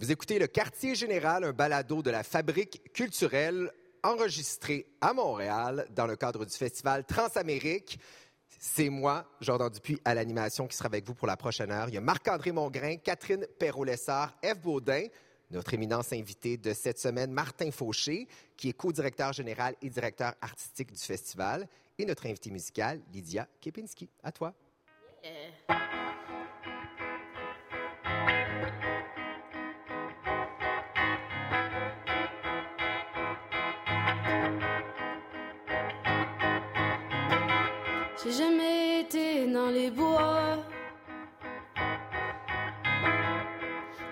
Vous écoutez le Quartier Général, un balado de la Fabrique culturelle enregistré à Montréal dans le cadre du festival Transamérique. C'est moi, Jordan Dupuis, à l'animation qui sera avec vous pour la prochaine heure. Il y a Marc-André Mongrain, Catherine Perrault-Lessard, Eve Baudin, notre éminence invité de cette semaine, Martin Fauché, qui est co-directeur général et directeur artistique du festival, et notre invité musical, Lydia Kepinski. À toi. J'ai jamais été dans les bois.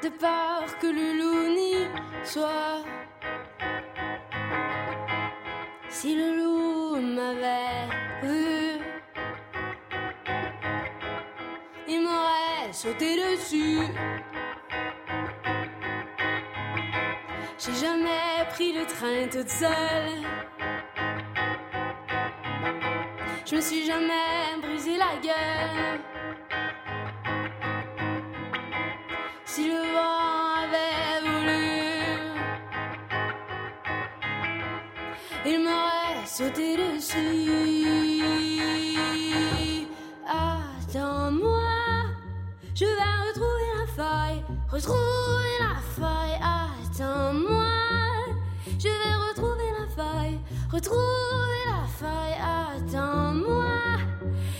De peur que le loup n'y soit. Si le loup m'avait vu, il m'aurait sauté dessus. J'ai jamais pris le train toute seule. Je me suis jamais brisé la gueule. Si le vent avait voulu, il m'aurait sauté dessus. Attends-moi, je vais retrouver la faille, retrouver la faille. Attends-moi, je vais retrouver la faille, retrouver la faille.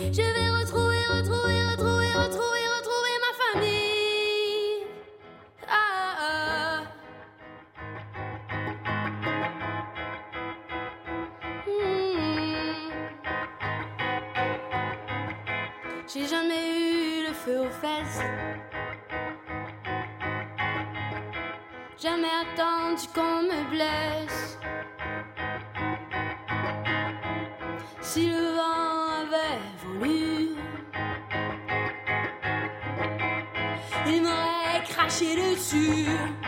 Je vais retrouver, retrouver, retrouver, retrouver, retrouver ma famille. Ah, ah. Hmm. J'ai jamais eu le feu aux fesses. Jamais attendu qu'on me blesse. Si le m'aurait craché dessus.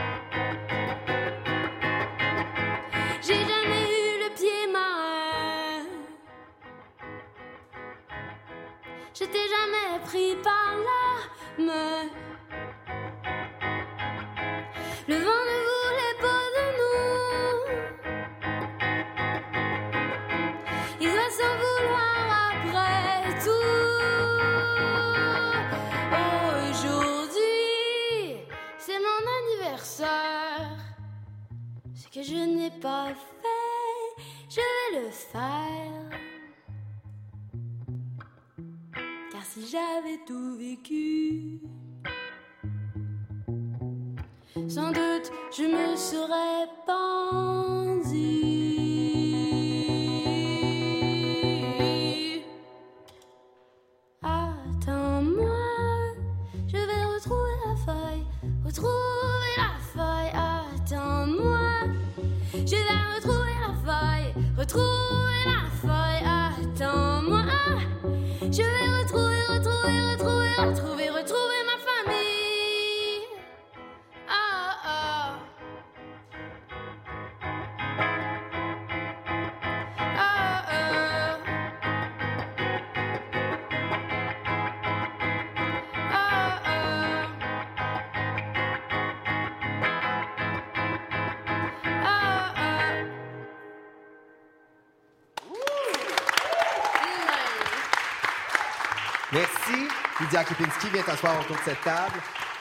Lydia Kipinski vient t'asseoir autour de cette table.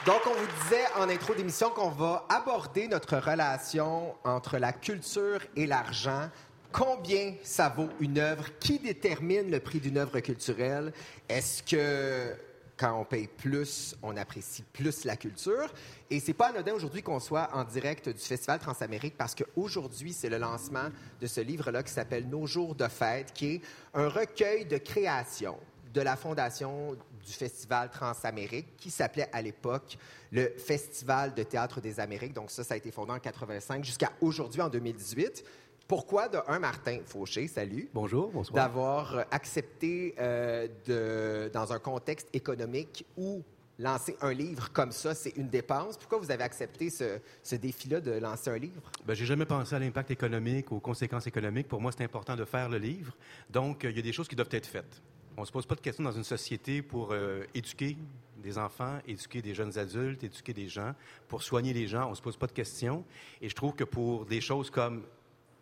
Donc, on vous disait en intro d'émission qu'on va aborder notre relation entre la culture et l'argent. Combien ça vaut une œuvre? Qui détermine le prix d'une œuvre culturelle? Est-ce que quand on paye plus, on apprécie plus la culture? Et c'est pas anodin aujourd'hui qu'on soit en direct du Festival Transamérique parce qu'aujourd'hui, c'est le lancement de ce livre-là qui s'appelle Nos jours de fête, qui est un recueil de créations de la fondation du Festival Transamérique, qui s'appelait à l'époque le Festival de théâtre des Amériques. Donc ça, ça a été fondé en 85 jusqu'à aujourd'hui, en 2018. Pourquoi, de un, Martin Fauché, salut, Bonjour, bonsoir. d'avoir euh, accepté, euh, de, dans un contexte économique où lancer un livre comme ça, c'est une dépense? Pourquoi vous avez accepté ce, ce défi-là de lancer un livre? Ben, j'ai jamais pensé à l'impact économique, aux conséquences économiques. Pour moi, c'est important de faire le livre. Donc, euh, il y a des choses qui doivent être faites. On ne se pose pas de questions dans une société pour euh, éduquer des enfants, éduquer des jeunes adultes, éduquer des gens. Pour soigner les gens, on ne se pose pas de questions. Et je trouve que pour des choses comme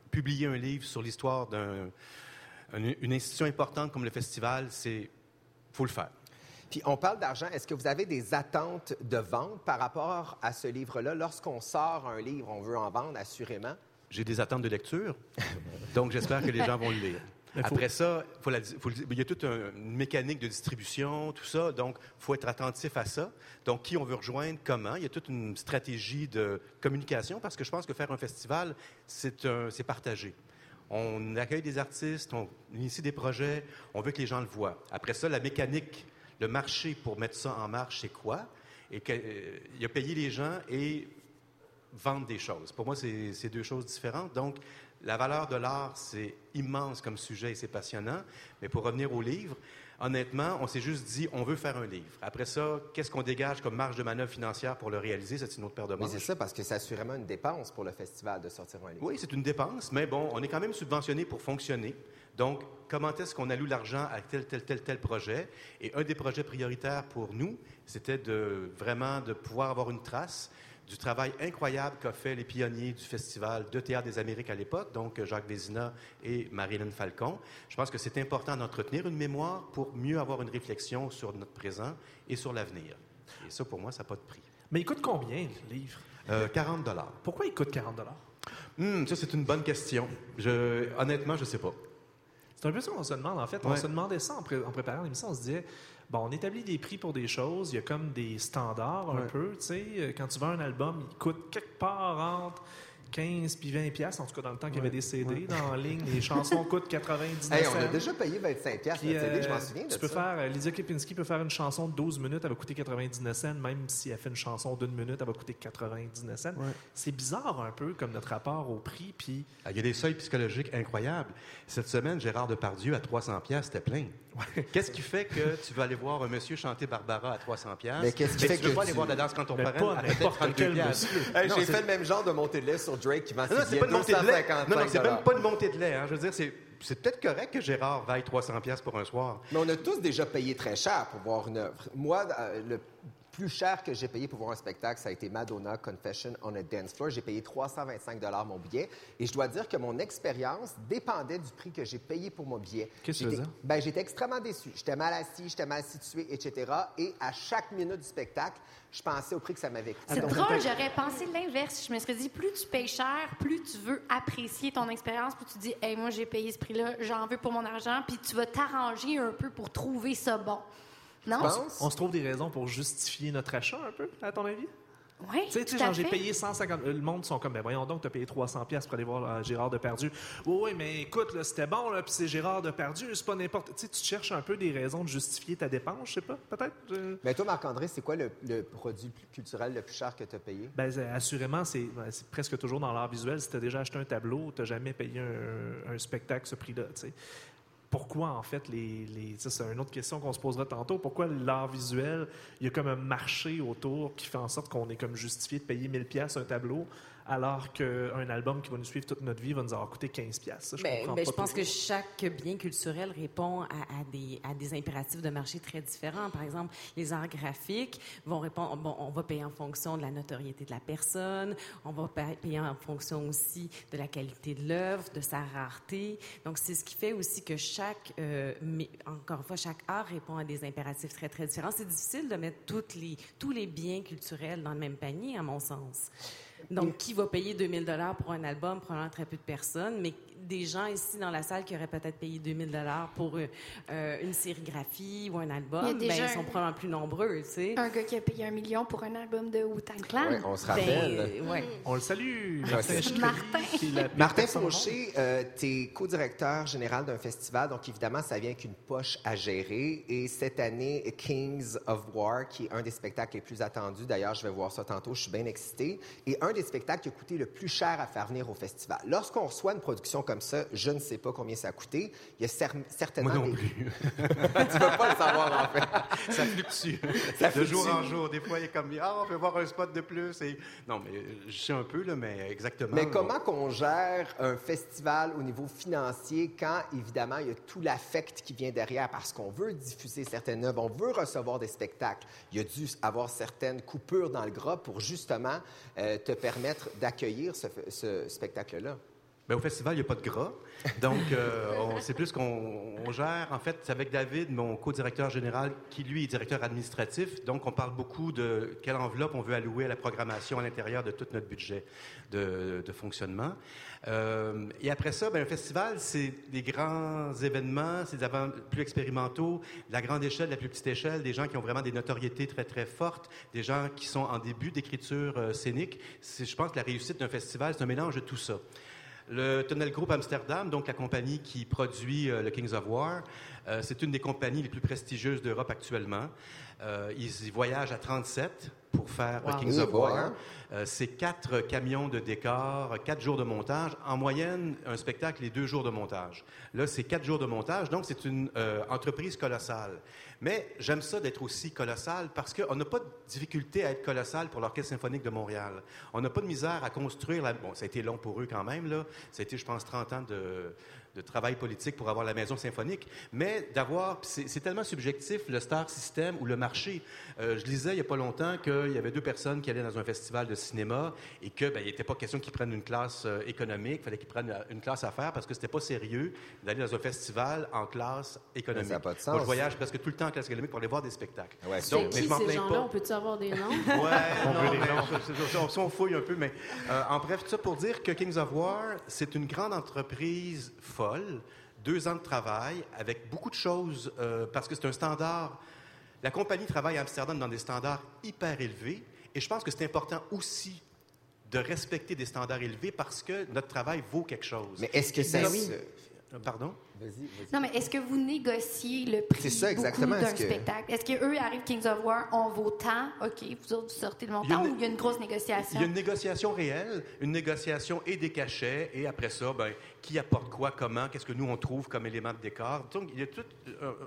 publier un livre sur l'histoire d'une institution importante comme le festival, c'est faut le faire. Puis on parle d'argent. Est-ce que vous avez des attentes de vente par rapport à ce livre-là? Lorsqu'on sort un livre, on veut en vendre, assurément. J'ai des attentes de lecture, donc j'espère que les gens vont le lire. Après ça, il y a toute une mécanique de distribution, tout ça, donc il faut être attentif à ça. Donc, qui on veut rejoindre, comment? Il y a toute une stratégie de communication, parce que je pense que faire un festival, c'est partagé. On accueille des artistes, on initie des projets, on veut que les gens le voient. Après ça, la mécanique, le marché pour mettre ça en marche, c'est quoi? Et euh, il y a payer les gens et vendre des choses. Pour moi, c'est deux choses différentes. Donc, la valeur de l'art, c'est immense comme sujet et c'est passionnant. Mais pour revenir au livre, honnêtement, on s'est juste dit, on veut faire un livre. Après ça, qu'est-ce qu'on dégage comme marge de manœuvre financière pour le réaliser? C'est une autre paire de manches. Mais c'est ça, parce que c'est assurément une dépense pour le festival de sortir un livre. Oui, c'est une dépense, mais bon, on est quand même subventionné pour fonctionner. Donc, comment est-ce qu'on alloue l'argent à tel, tel, tel, tel projet? Et un des projets prioritaires pour nous, c'était de vraiment de pouvoir avoir une trace du travail incroyable qu'ont fait les pionniers du Festival de théâtre des Amériques à l'époque, donc Jacques Vézina et Marilyn Falcon. Je pense que c'est important d'entretenir une mémoire pour mieux avoir une réflexion sur notre présent et sur l'avenir. Et ça, pour moi, ça n'a pas de prix. Mais il coûte combien, le livre? 40 euh, dollars. Pourquoi il coûte 40 dollars? Hmm, ça, c'est une bonne question. Je, honnêtement, je ne sais pas. C'est un peu ça qu'on se demande, en fait. On se demandait ça en, en préparant l'émission. On se disait, Bon, on établit des prix pour des choses. Il y a comme des standards un peu. Tu sais, quand tu vends un album, il coûte quelque part entre 15 puis 20 pièces en tout cas dans le temps qu'il y avait des CD dans la ligne les chansons coûtent 99 hey, on a déjà payé 25 pièces CD je m'en euh, souviens de tu peux faire euh, Lydia Kipinski peut faire une chanson de 12 minutes elle va coûter 99 cents même si elle fait une chanson d'une minute elle va coûter 99 cents. C'est bizarre un peu comme notre rapport au prix puis ah, il y a des seuils psychologiques incroyables. Cette semaine Gérard Depardieu à 300 pièces c'était plein. Qu'est-ce qui fait que tu veux aller voir un monsieur chanter Barbara à 300 pièces Mais qu'est-ce qui fait tu que veux pas aller voir la danse quand on parle à n'importe quel monsieur. J'ai fait le même genre de montée de lait sur Drake qui vend non, c'est pas une montée de lait. Non, non, c'est même pas une montée de lait. Hein. Je veux dire, c'est c'est peut-être correct que Gérard vaille 300 pièces pour un soir. Mais on a tous déjà payé très cher pour voir une œuvre. Moi, euh, le plus cher que j'ai payé pour voir un spectacle, ça a été Madonna Confession on a Dance Floor. J'ai payé 325 mon billet. Et je dois dire que mon expérience dépendait du prix que j'ai payé pour mon billet. Qu'est-ce que tu veux dire? Ben, j'étais extrêmement déçu. J'étais mal assis, j'étais mal situé, etc. Et à chaque minute du spectacle, je pensais au prix que ça m'avait coûté. C'est drôle, j'aurais pensé l'inverse. Je me serais dit, plus tu payes cher, plus tu veux apprécier ton expérience, plus tu dis, hey, moi, j'ai payé ce prix-là, j'en veux pour mon argent, puis tu vas t'arranger un peu pour trouver ça bon. Non? On se trouve des raisons pour justifier notre achat un peu, à ton avis? Oui, Tu sais, genre, j'ai payé 150... Le monde sont comme, ben voyons donc, tu as payé 300 pièces pour aller voir euh, Gérard Depardieu. Oui, oui, mais écoute, c'était bon, là, puis c'est Gérard Depardieu, c'est pas n'importe... Tu sais, tu cherches un peu des raisons de justifier ta dépense, je sais pas, peut-être? Mais toi, Marc-André, c'est quoi le, produit culturel le plus cher que tu as payé? Ben, assurément, ben, c'est presque toujours dans l'art visuel. Si tu as déjà acheté un tableau, tu n'as jamais payé un, un spectacle ce prix-là, tu sais pourquoi, en fait, les. les c'est une autre question qu'on se posera tantôt. Pourquoi l'art visuel, il y a comme un marché autour qui fait en sorte qu'on est comme justifié de payer 1000 pièces un tableau, alors qu'un album qui va nous suivre toute notre vie va nous avoir coûté 15 pièces. Je, ben, ben, je pense que chaque bien culturel répond à, des, à, des, impératifs de marché très différents. Par exemple, les arts graphiques vont répondre, bon, on va payer en fonction de la notoriété de la personne, on va payer en fonction aussi de la qualité de l'œuvre, de sa rareté. Donc, c'est ce qui fait aussi que chaque, euh, mais, encore une fois, chaque art répond à des impératifs très, très différents. C'est difficile de mettre toutes les, tous les biens culturels dans le même panier, à mon sens. Donc, qui va payer 2000 dollars pour un album? Probablement très peu de personnes, mais des gens ici dans la salle qui auraient peut-être payé 2000 dollars pour euh, euh, une sérigraphie ou un album, ben, ils sont probablement plus nombreux, tu sais. Un gars qui a payé un million pour un album de Wu-Tang Clan. on se rappelle. Ben, On le salue, Martin. Martin Fauché, euh, tu es co-directeur général d'un festival, donc évidemment, ça vient avec une poche à gérer. Et cette année, Kings of War, qui est un des spectacles les plus attendus, d'ailleurs, je vais voir ça tantôt, je suis bien excité. Et un des spectacles qui a coûté le plus cher à faire venir au festival. Lorsqu'on reçoit une production comme ça, je ne sais pas combien ça a coûté. Il y a cer- certainement Moi non des- plus. tu ne peux pas le savoir, en fait. ça fluctue. Ça de fluctue. jour en jour. Des fois, il est comme, ah, on peut voir un spot de plus. Et... Non, mais je sais un peu, là, mais exactement. Mais comment qu'on gère un festival au niveau financier quand, évidemment, il y a tout l'affect qui vient derrière? Parce qu'on veut diffuser certaines œuvres, on veut recevoir des spectacles. Il y a dû avoir certaines coupures dans le gras pour justement euh, te permettre d'accueillir ce, ce spectacle-là. Ben, au festival, il n'y a pas de gras. Donc, euh, c'est plus qu'on on gère. En fait, c'est avec David, mon co-directeur général, qui, lui, est directeur administratif. Donc, on parle beaucoup de quelle enveloppe on veut allouer à la programmation à l'intérieur de tout notre budget de, fonctionnement. Euh, et après ça, ben, un festival, c'est des grands événements, c'est des événements plus expérimentaux, la grande échelle, la plus petite échelle, des gens qui ont vraiment des notoriétés très, très fortes, des gens qui sont en début d'écriture euh, scénique. Je pense que la réussite d'un festival, c'est un mélange de tout ça. Le Tunnel Group Amsterdam, donc la compagnie qui produit euh, le Kings of War, euh, c'est une des compagnies les plus prestigieuses d'Europe actuellement. Euh, ils y voyagent à 37 pour faire le Wow. Kings of boy, War. c'est quatre camions de décor, quatre jours de montage. En moyenne, un spectacle est deux jours de montage. Là, c'est quatre jours de montage, donc c'est une entreprise colossale. Mais j'aime ça d'être aussi colossal parce qu'on n'a pas de difficulté à être colossal pour l'Orchestre symphonique de Montréal. On n'a pas de misère à construire la... Bon, ça a été long pour eux quand même, là. Ça a été, je pense, 30 ans de, de travail politique pour avoir la maison symphonique. Mais d'avoir... C'est tellement subjectif, le star system ou le marché. Euh, je lisais il n'y a pas longtemps qu'il y avait deux personnes qui allaient dans un festival de cinéma et que ben, il n'était pas question qu'ils prennent une classe euh, économique, il fallait qu'ils prennent euh, une classe à faire parce que c'était pas sérieux d'aller dans un festival en classe économique. Ça a pas de Moi, sens. je voyage presque tout le temps en classe économique pour aller voir des spectacles. Ouais, C'est Donc, mais qui je ces gens-là? On peut-tu avoir des noms? Ouais, non, mais on, on- on fouille un peu, mais euh, en bref, tout ça pour dire que Kings of War, c'est une grande entreprise folle, deux ans de travail, avec beaucoup de choses, euh, parce que c'est un standard. La compagnie travaille à Amsterdam dans des standards hyper élevés, et je pense que c'est important aussi de respecter des standards élevés parce que notre travail vaut quelque chose. Mais est-ce que ça... Oui. Euh, Pardon? Vas-y, vas-y. Non, mais est-ce que vous négociez le prix C'est ça, beaucoup exactement. d'un spectacle? Est-ce qu'eux arrivent Kings of War, on vaut tant, OK, vous autres, vous sortez le Il y a montant, une- ou il y a une grosse Il négociation? y a une négociation réelle, une négociation et des cachets, et après ça, ben, qui apporte quoi, comment, qu'est-ce que nous, on trouve comme élément de décor? Donc, il y a tout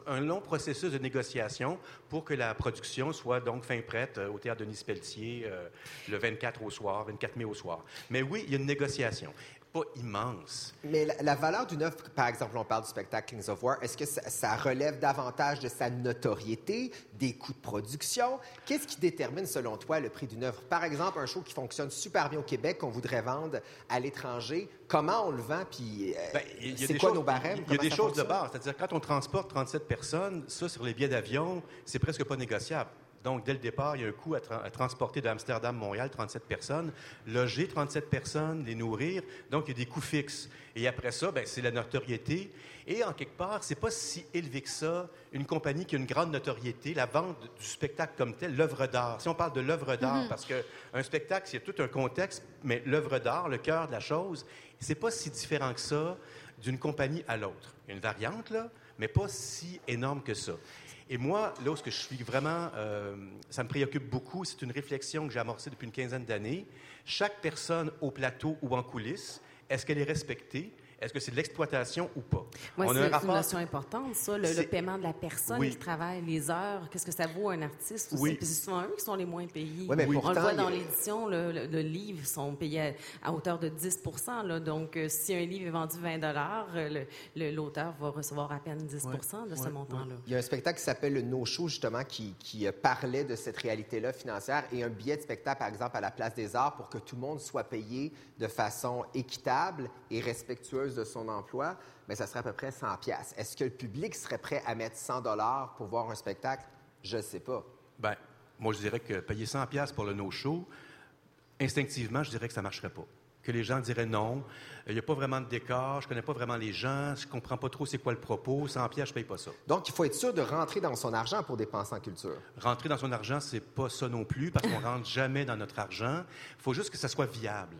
un, un long processus de négociation pour que la production soit donc fin prête euh, au Théâtre Denis Pelletier euh, le 24 au soir, 24 mai au soir. Mais oui, il y a une négociation. Pas immense. Mais la, la valeur d'une œuvre, par exemple, on parle du spectacle Kings of War, est-ce que ça, ça relève davantage de sa notoriété, des coûts de production? Qu'est-ce qui détermine, selon toi, le prix d'une œuvre? Par exemple, un show qui fonctionne super bien au Québec, qu'on voudrait vendre à l'étranger, comment on le vend? Puis, euh, Ben, c'est quoi choses- nos barèmes? Il y a des choses de base. C'est-à-dire, quand on transporte 37 personnes, ça, sur les billets d'avion, c'est presque pas négociable. Donc, dès le départ, il y a un coût à, tra- à transporter d'Amsterdam-Montréal 37 personnes, loger 37 personnes, les nourrir. Donc, il y a des coûts fixes. Et après ça, ben, c'est la notoriété. Et en quelque part, c'est pas si élevé que ça, une compagnie qui a une grande notoriété, la vente du spectacle comme tel, l'œuvre d'art. Si on parle de l'œuvre d'art, parce qu'un spectacle, c'est tout un contexte, mais l'œuvre d'art, le cœur de la chose, c'est pas si différent que ça d'une compagnie à l'autre. Une variante, là, mais pas si énorme que ça. Et moi, là où ce que je suis vraiment, euh, ça me préoccupe beaucoup, c'est une réflexion que j'ai amorcée depuis une quinzaine d'années. Chaque personne au plateau ou en coulisses, est-ce qu'elle est respectée? Est-ce que c'est de l'exploitation ou pas? Oui, On a c'est un une notion importante, ça, le, paiement de la personne Oui. qui travaille, les heures, qu'est-ce que ça vaut à un artiste. Oui. C'est souvent eux qui sont les moins payés. Oui, mais On pourtant, le voit dans a- l'édition, le, le- le livre sont payés à, à hauteur de 10 là. Donc, euh, si un livre est vendu 20 euh, le- le- l'auteur va recevoir à peine 10% de ce montant-là. Il y a un spectacle qui s'appelle le No Show, justement, qui, qui, euh, parlait de cette réalité-là financière et un billet de spectacle, par exemple, à la Place des Arts pour que tout le monde soit payé de façon équitable et respectueuse de son emploi, mais ça serait à peu près 100 pièces. Est-ce que le public serait prêt à mettre 100 dollars pour voir un spectacle? Je ne sais pas. Ben, moi, je dirais que payer 100 pièces pour le no-show, instinctivement, je dirais que ça ne marcherait pas. Que les gens diraient non, il n'y a pas vraiment de décor, je connais pas vraiment les gens, je comprends pas trop c'est quoi le propos, 100 pièces, je paye pas ça. Donc, il faut être sûr de rentrer dans son argent pour dépenser en culture. Rentrer dans son argent, c'est pas ça non plus, parce qu'on rentre jamais dans notre argent. Il faut juste que ça soit viable.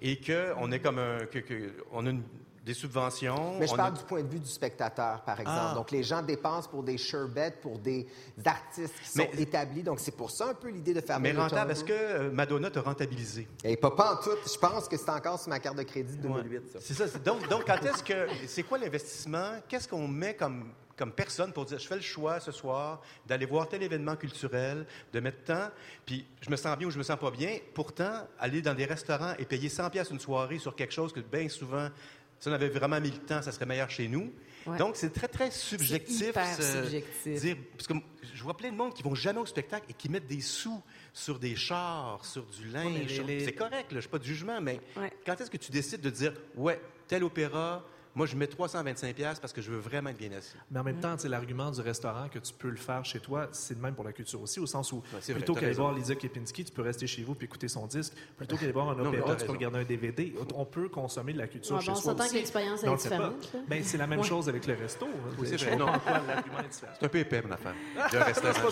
Et qu'on ait comme un, que- que- on a une des subventions. Mais je parle a- du point de vue du spectateur, par exemple. Ah. Donc, les gens dépensent pour des sherbets, pour des artistes qui sont établis. Donc, c'est pour ça un peu l'idée de faire Mais rentable, est-ce que euh, Madonna t'a rentabilisé? Et pas, pas en tout. Je pense que c'est encore sur ma carte de crédit de 2008, ça. C'est ça. Donc, donc, quand est-ce que. C'est quoi l'investissement? Qu'est-ce qu'on met comme, comme personne pour dire je fais le choix ce soir d'aller voir tel événement culturel, de mettre temps, puis je me sens bien ou je me sens pas bien. Pourtant, aller dans des restaurants et payer 100$ piastres une soirée sur quelque chose que bien souvent, si on avait vraiment mis le temps, ça serait meilleur chez nous. Ouais. Donc, c'est très, très subjectif. hyper ce- subjectif. dire- parce que je vois plein de monde qui vont jamais au spectacle et qui mettent des sous sur des chars, sur du linge. les- C'est correct, je suis pas de jugement, mais Ouais. quand est-ce que tu décides de dire, ouais, tel opéra, moi, je mets 325$ piastres parce que je veux vraiment être bien assis? Mais en même temps, tu sais, l'argument du restaurant que tu peux le faire chez toi, c'est le même pour la culture aussi, au sens où c'est plutôt qu'aller voir Lydia Kepinski, tu peux rester chez vous puis écouter son disque. Plutôt qu'aller voir un opéra, tu peux regarder un DVD. On peut consommer de la culture Ouais, chez bon, on soi s'entend aussi. que l'expérience on est différente. Ben, c'est la même chose avec le resto. c'est Non. pourquoi l'argument est différent. C'est un peu épais, mon affaire. Le restaurant.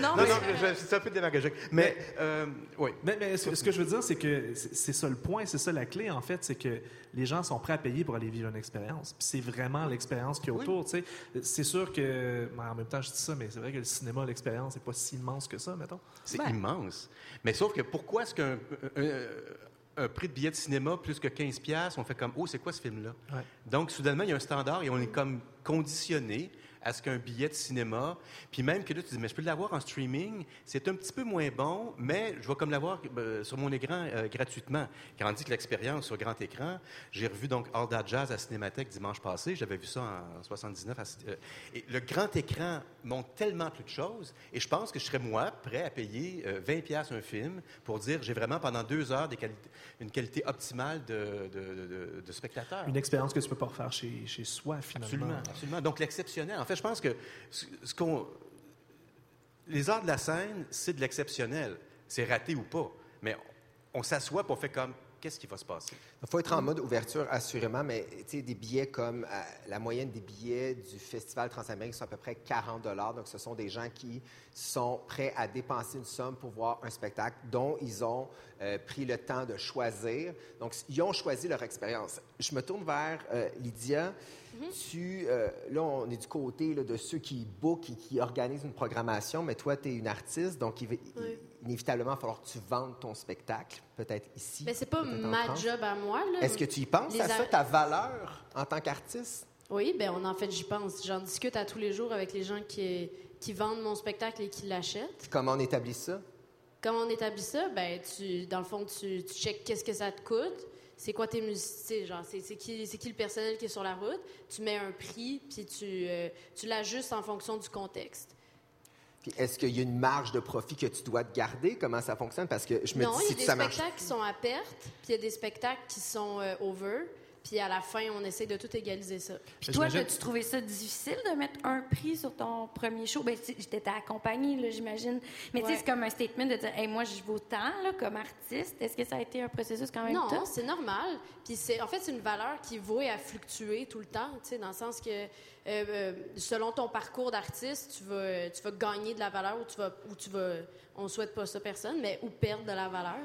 Non, mais- Non, c'est un peu démagogique. Mais, euh, oui. Mais, mais ce, que je veux dire, c'est que c'est c'est ça le point, c'est ça la clé, en fait, c'est que les gens sont prêts à payer pour aller vivre une expérience. Puis c'est vraiment l'expérience qu'il y a autour, tu sais. C'est sûr que, ben, en même temps, je dis ça, mais c'est vrai que le cinéma, l'expérience, c'est pas si immense que ça, mettons. C'est Ben. immense. Mais sauf que pourquoi est-ce qu'un un, un prix de billet de cinéma plus que 15$, piastres, on fait comme, oh, c'est quoi ce film-là? Ouais. Donc, soudainement, il y a un standard et on est comme conditionné à ce qu'un billet de cinéma, puis même que là, tu dis, mais je peux l'avoir en streaming, c'est un petit peu moins bon, mais je vais comme l'avoir euh, sur mon écran euh, gratuitement. Quand on dit que l'expérience sur grand écran, j'ai revu donc All That Jazz à Cinémathèque dimanche passé, j'avais vu ça en 79. à- euh, et le grand écran montre tellement plus de choses, et je pense que je serais, moi, prêt à payer euh, 20$ piastres un film pour dire, j'ai vraiment pendant deux heures des une qualité optimale de, de, de- de spectateur. Une expérience que tu peux pas refaire chez, chez soi, finalement. Absolument, absolument. Donc, l'exceptionnel. En fait, je pense que ce, qu'on. Les arts de la scène, c'est de l'exceptionnel. C'est raté ou pas. Mais on s'assoit pour faire comme. Qu'est-ce qui va se passer? Il faut être en mode ouverture, assurément, mais tu sais, des billets comme euh, la moyenne des billets du Festival Transamérique sont à peu près 40 Donc, ce sont des gens qui sont prêts à dépenser une somme pour voir un spectacle dont ils ont euh, pris le temps de choisir. Donc, ils ont choisi leur expérience. Je me tourne vers euh, Lydia. Tu, euh, là, on est du côté là, de ceux qui bookent et qui organisent une programmation, mais toi, tu es une artiste, donc il va- Oui. Inévitablement, falloir que tu vendes ton spectacle, peut-être ici. Ben, c'est pas ma France. job à moi. Là. Est-ce que tu y penses Les à ça, ta valeur en tant qu'artiste? Oui, ben on en fait, j'y pense. J'en discute à tous les jours avec les gens qui, qui vendent mon spectacle et qui l'achètent. Comment on établit ça? Comment on établit ça? Ben, tu, dans le fond, tu, tu checkes qu'est-ce que ça te coûte. C'est quoi tes musiciens? Genre, c'est, qui, qui le personnel qui est sur la route? Tu mets un prix, puis tu, euh, tu l'ajustes en fonction du contexte. Puis est-ce qu'il y a une marge de profit que tu dois te garder? Comment ça fonctionne? Parce que je me non, dis, il y si a des ça marche... spectacles qui sont à perte, puis il y a des spectacles qui sont euh, over, puis à la fin, on essaie de tout égaliser ça. Puis toi, as-tu trouvé ça difficile de mettre un prix sur ton premier show? Ben, tu- j'étais accompagnée, là, j'imagine. Mais tu sais, Ouais. c'est comme un statement de dire, hey, moi, je vaux tant, là, comme artiste. Est-ce que ça a été un processus quand même Non, c'est normal. Puis c'est, en fait, c'est une valeur qui vaut à fluctuer tout le temps, tu sais, dans le sens que euh, euh, selon ton parcours d'artiste, tu vas, tu vas gagner de la valeur ou tu vas, ou tu vas, on souhaite pas ça personne, mais ou perdre de la valeur.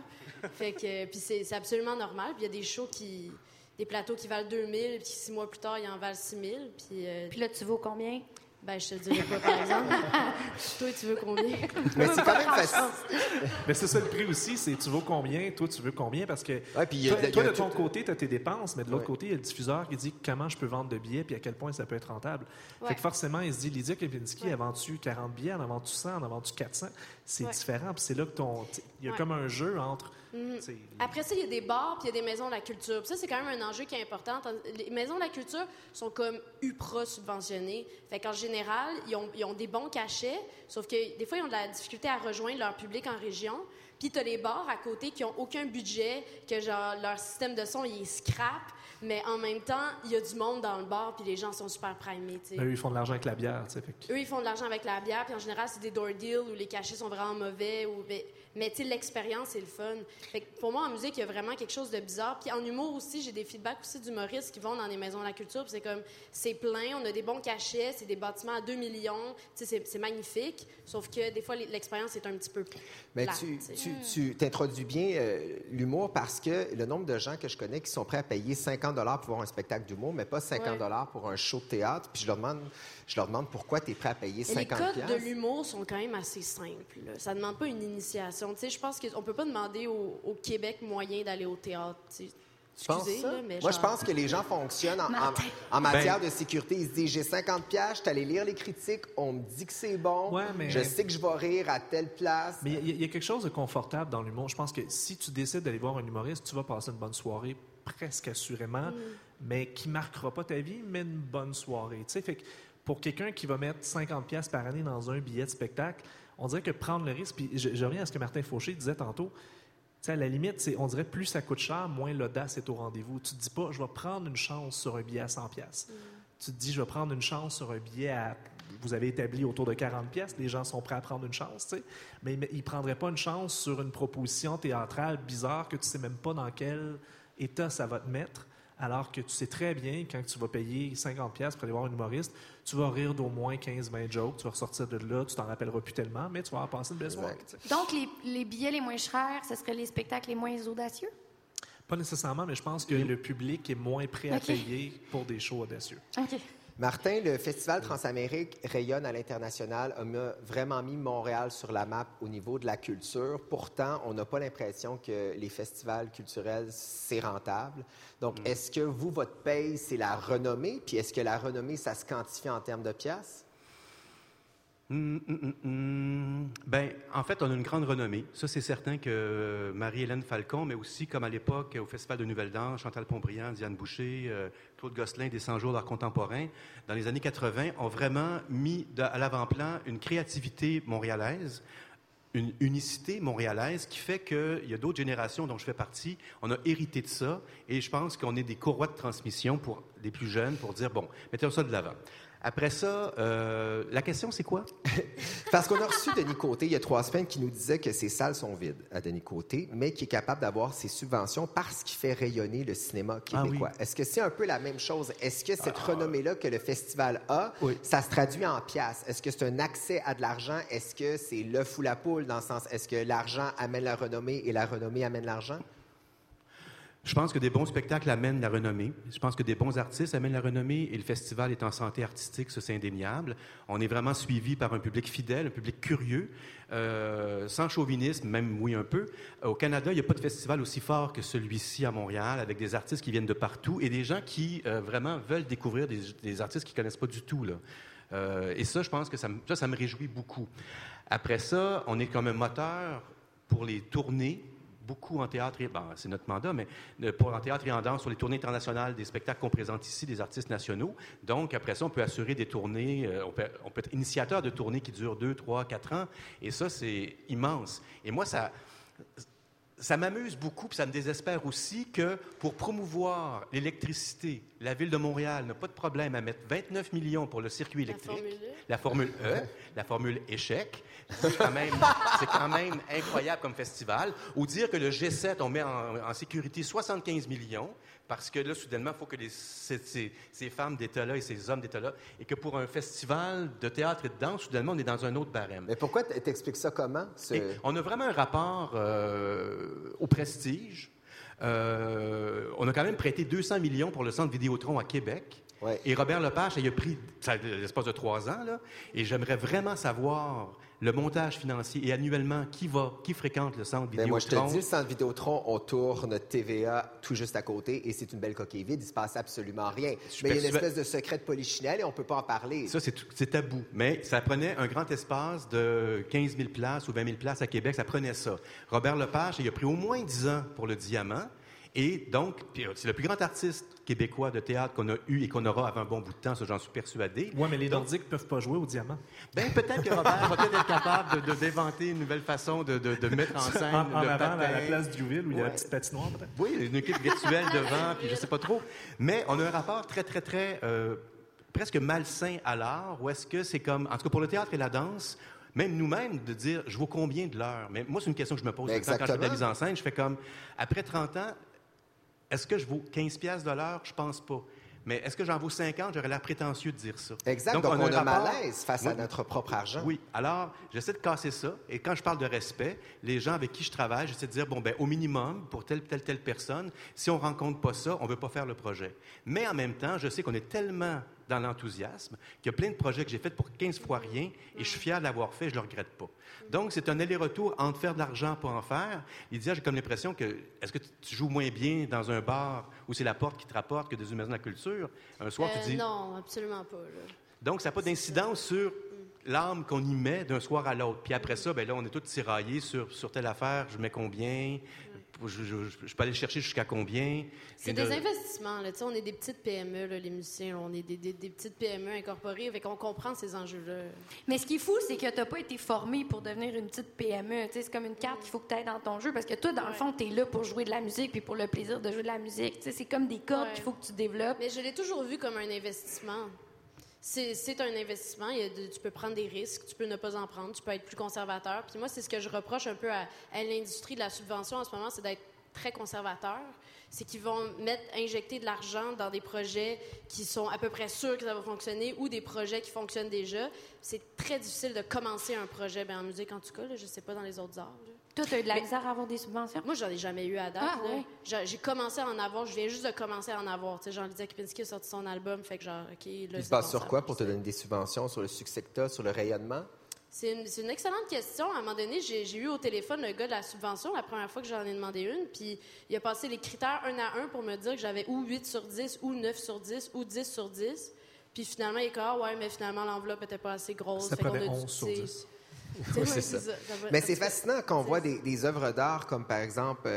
fait que, puis c'est, c'est absolument normal. Puis il y a des shows qui, des plateaux qui valent 2000, puis six mois plus tard, ils en valent 6000. Puis, euh, Puis là, tu vaux combien? ben, je te le dirai pas, par exemple. Toi, tu veux combien? Mais c'est quand même facile. Mais c'est ça le prix aussi, c'est tu veux combien, toi tu veux combien, parce que Ouais, puis il y a- toi, a toi, de tout- ton côté, tu as tes dépenses, mais de l'autre Ouais. côté, il y a le diffuseur qui dit comment je peux vendre de billets, puis à quel point ça peut être rentable. Ouais. Fait que forcément, il se dit, Lydia Kepinski, Ouais. elle vend-tu 40 billets, en vend-tu 100, elle en vend-tu 400? C'est Ouais. différent, puis c'est là que ton... Il y a Ouais. comme un jeu entre... Mhm. Après ça, il y a des bars puis il y a des maisons de la culture. Puis ça, c'est quand même un enjeu qui est important. Les maisons de la culture sont comme UPRA subventionnées. Fait qu'en général, ils ont, ils ont des bons cachets, sauf que des fois, ils ont de la difficulté à rejoindre leur public en région. Puis tu as les bars à côté qui ont aucun budget, que genre leur système de son, il est scrap, mais en même temps, il y a du monde dans le bar puis les gens sont super primés, sais. eux, ils font de l'argent avec la bière, tu sais. Eux, ils font de l'argent avec la bière, puis en général, c'est des door deals où les cachets sont vraiment mauvais. Ou... Mais, Mais tu l'expérience, c'est le fun. Fait que pour moi, en musique, il y a vraiment quelque chose de bizarre. Puis en humour aussi, j'ai des feedbacks aussi d'humoristes qui vont dans les maisons de la culture. C'est comme, c'est plein, on a des bons cachets, c'est des bâtiments à 2 millions. Tu sais, c'est- magnifique. Sauf que des fois, l'expérience est un petit peu Mais plate, tu, t'introduis bien euh, l'humour parce que le nombre de gens que je connais qui sont prêts à payer 50 pour voir un spectacle d'humour, mais pas 50 pour un show de théâtre, puis je leur demande, je leur demande pourquoi tu es prêt à payer Mais les 50 codes de l'humour sont quand même assez simples. Ça ne demande pas une initiation. Tu sais, je pense qu'on peut pas demander au, au Québec moyen d'aller au théâtre. tu sais. Excusez, ça? là, mais Moi, je pense que les gens fonctionnent en, en- Martin. en matière Ben- de sécurité. Ils se disent, j'ai 50 pièces, je suis allé lire les critiques, on me dit que c'est bon, Ouais, mais- je sais que je vais rire à telle place. Mais il y, a- il y a quelque chose de confortable dans l'humour. Je pense que si tu décides d'aller voir un humoriste, tu vas passer une bonne soirée, presque assurément, mais qui marquera pas ta vie, mais une bonne soirée. Tu sais, fait que pour quelqu'un qui va mettre 50 pièces par année dans un billet de spectacle, on dirait que prendre le risque, puis je, je reviens à ce que Martin Fauché disait tantôt, tu sais, à la limite, c'est, on dirait plus ça coûte cher, moins l'audace est au rendez-vous. Tu te dis pas, je vais prendre une chance sur un billet à 100 pièces. Tu te dis, je vais prendre une chance sur un billet à, vous avez établi autour de 40 pièces, les gens sont prêts à prendre une chance, tu sais. Mais ils- ils prendraient pas une chance sur une proposition théâtrale bizarre que tu sais même pas dans quel état ça va te mettre. Alors que tu sais très bien, quand tu vas payer 50 pièces pour aller voir un humoriste, tu vas rire d'au moins 15-20 jokes, tu vas ressortir de là, tu t'en rappelleras plus tellement, mais tu vas avoir passé une belle soirée. Donc, les, les billets les moins chers, ce seraient les spectacles les moins audacieux? Pas nécessairement, mais je pense que le public est moins prêt à payer pour des shows audacieux. OK. Martin, le Festival Transamérique rayonne à l'international, a vraiment mis Montréal sur la map au niveau de la culture. Pourtant, on n'a pas l'impression que les festivals culturels, c'est rentable. Donc, est-ce que vous, votre paye, c'est la renommée? Puis est-ce que la renommée, ça se quantifie en termes de pièces? Hum, hum, hum. Ben, en fait, on a une grande renommée. Ça, c'est certain que euh, Marie-Hélène Falcon, mais aussi, comme à l'époque, au Festival de Nouvelle Danse, Chantal Pontbriand, Diane Boucher, euh, Claude Gosselin, des 100 jours d'art contemporain, dans les années 80, ont vraiment mis à l'avant-plan une créativité montréalaise, une unicité montréalaise qui fait qu'il y a d'autres générations dont je fais partie, on a hérité de ça et je pense qu'on est des courroies de transmission pour les plus jeunes pour dire, bon, mettons ça de l'avant. Après ça, euh, la question, c'est quoi? Parce qu'on a reçu Denis Côté il y a trois semaines qui nous disait que ses salles sont vides à Denis Côté, mais qui est capable d'avoir ses subventions parce qu'il fait rayonner le cinéma Ah oui. québécois. Est-ce que c'est un peu la même chose? Est-ce que cette renommée-là que le festival a, Oui. ça se traduit en pièces? Est-ce que c'est un accès à de l'argent? Est-ce que c'est l'œuf ou la poule dans le sens, est-ce que l'argent amène la renommée et la renommée amène l'argent? Je pense que des bons spectacles amènent la renommée. Je pense que des bons artistes amènent la renommée et le festival est en santé artistique, ça c'est indéniable. On est vraiment suivi par un public fidèle, un public curieux, euh, sans chauvinisme, même oui un peu. Au Canada, il n'y a pas de festival aussi fort que celui-ci à Montréal, avec des artistes qui viennent de partout et des gens qui euh, vraiment veulent découvrir des, artistes qu'ils connaissent pas du tout. Euh, et ça, je pense que ça me réjouit beaucoup. Après ça, on est comme un moteur pour les tournées beaucoup en théâtre, et, bon, c'est notre mandat, mais euh, pour en théâtre et en danse sur les tournées internationales des spectacles qu'on présente ici, des artistes nationaux. Donc, après ça, on peut assurer des tournées, euh, on, peut, on peut être initiateur de tournées qui durent deux, trois, quatre ans, et ça, c'est immense. Et moi, ça, ça m'amuse beaucoup, puis ça me désespère aussi que pour promouvoir l'électricité, la ville de Montréal n'a pas de problème à mettre 29 millions pour le circuit La électrique. Formule E. La formule E, la formule échec. C'est quand, même, c'est quand même incroyable comme festival. Ou dire que le G7, on met en, en sécurité 75 millions, parce que là, soudainement, il faut que les- ces, ces- ces femmes d'État-là et ces hommes d'État-là, et que pour un festival de théâtre et de danse, soudainement, on est dans un autre barème. Mais pourquoi t- t'expliques ça comment? ce- on a vraiment un rapport euh, au prestige. Euh, on a quand même prêté 200 millions pour le Centre Vidéotron à Québec. Ouais. Et Robert Lepage, il a pris l'espace de trois ans, là, et j'aimerais vraiment savoir le montage financier et annuellement qui va, qui fréquente le Centre Ben, moi, je te Vidéotron? dis, le centre Vidéotron, on tourne TVA tout juste à côté et c'est une belle coquille vide. Il se passe absolument rien. Je Mais il y a une espèce de secret de polichinelle et on peut pas en parler. Ça, c'est tabou. Mais ça prenait un grand espace de 15 000 places ou 20 000 places à Québec. Ça prenait ça. Robert Lepage, il a pris au moins 10 ans pour le diamant. Et donc, euh, c'est le plus grand artiste québécois de théâtre qu'on a eu et qu'on aura avant un bon bout de temps, ça j'en suis persuadé. Oui, mais les Nordiques ne peuvent pas jouer au diamant. Ben, peut-être que Robert va peut-être être capable de, d'inventer une nouvelle façon de, de- de mettre en scène En, en le avant, à la place Duville, où il y a la petite patinoire, peut-être. Oui, une équipe virtuelle devant, puis je sais pas trop. Mais on a un rapport très, très, très euh, presque malsain à l'art, où est-ce que c'est comme, en tout cas pour le théâtre et la danse, même nous-mêmes, de dire, je vaux combien de l'heure? Mais moi, c'est une question que je me pose quand je fais de Exactement. la mise en scène. Je fais comme, après 30 ans, est-ce que je vaux 15 piastres de l'heure? Je pense pas. Mais est-ce que j'en vaux 50? J'aurais l'air prétentieux de dire ça. Exact. Donc, on, un a rapport- malaise face à notre propre argent. Oui. Alors, j'essaie de casser ça. Et quand je parle de respect, les gens avec qui je travaille, j'essaie de dire, bon, ben, au minimum, pour telle, telle, telle personne, si on rencontre pas ça, on veut pas faire le projet. Mais en même temps, je sais qu'on est tellement dans l'enthousiasme qu'il y a plein de projets que j'ai faits pour 15 fois rien et je suis fier de l'avoir fait, je le regrette pas. Donc, c'est un aller-retour entre faire de l'argent pour en faire. Lydia, j'ai comme l'impression que, est-ce que tu- tu joues moins bien dans un bar où c'est la porte qui te rapporte que dans une maison de la culture? Un soir, Euh, tu dis, Non, absolument pas. là. donc, ça n'a pas d'incidence sur l'âme qu'on y met d'un soir à l'autre. Puis après ça, ben là, on est tous tiraillés sur, sur telle affaire, je mets combien, je, je- je- je peux aller le chercher jusqu'à combien? C'est des investissements. Là. Tu sais, On est des petites PME, là, les musiciens. là. On est des, des- des petites PME incorporées. Fait qu'on comprend ces enjeux-là. Mais ce qui est fou, c'est que tu n'as pas été formé pour devenir une petite PME. Tu sais, C'est comme une carte qu'il faut que tu aies dans ton jeu parce que toi, dans le fond, tu es là pour jouer de la musique puis pour le plaisir de jouer de la musique. Tu sais, C'est comme des cordes Ouais. qu'il faut que tu développes. Mais je l'ai toujours vu comme un investissement. C'est un investissement. Tu peux prendre des risques, tu peux ne pas en prendre, tu peux être plus conservateur. Puis moi, c'est ce que je reproche un peu à, l'industrie de la subvention en ce moment, c'est d'être très conservateur. C'est qu'ils vont mettre, injecter de l'argent dans des projets qui sont à peu près sûrs que ça va fonctionner ou des projets qui fonctionnent déjà. C'est très difficile de commencer un projet, ben, en musique en tout cas. Je sais pas dans les autres arts. Toi, tu as eu de la misère à avoir des subventions? Moi, j'en ai jamais eu à date. Ah, là. ouais. J'ai j'ai commencé à en avoir. Je viens juste de commencer à en avoir. Tu sais, Jean-Lydia Kipinski a sorti son album. Fait que genre, OK, là, Il c'est se base bon, sur ça quoi pour te donner des subventions? Sur le succès que tu as, sur le rayonnement? C'est une, c'est une excellente question. À un moment donné, j'ai j'ai eu au téléphone le gars de la subvention la première fois que j'en ai demandé une. Puis il a passé les critères un à un pour me dire que j'avais ou 8 sur 10, ou 9 sur 10, ou 10 sur 10. Puis finalement, il est comme, ah ouais, mais finalement, l'enveloppe était pas assez grosse. Ça Fait qu'on prenait a dû 11 sur pousser. 10. Tu sais, Oui, c'est ça. Mais c'est fascinant quand on voit des, des œuvres d'art comme par exemple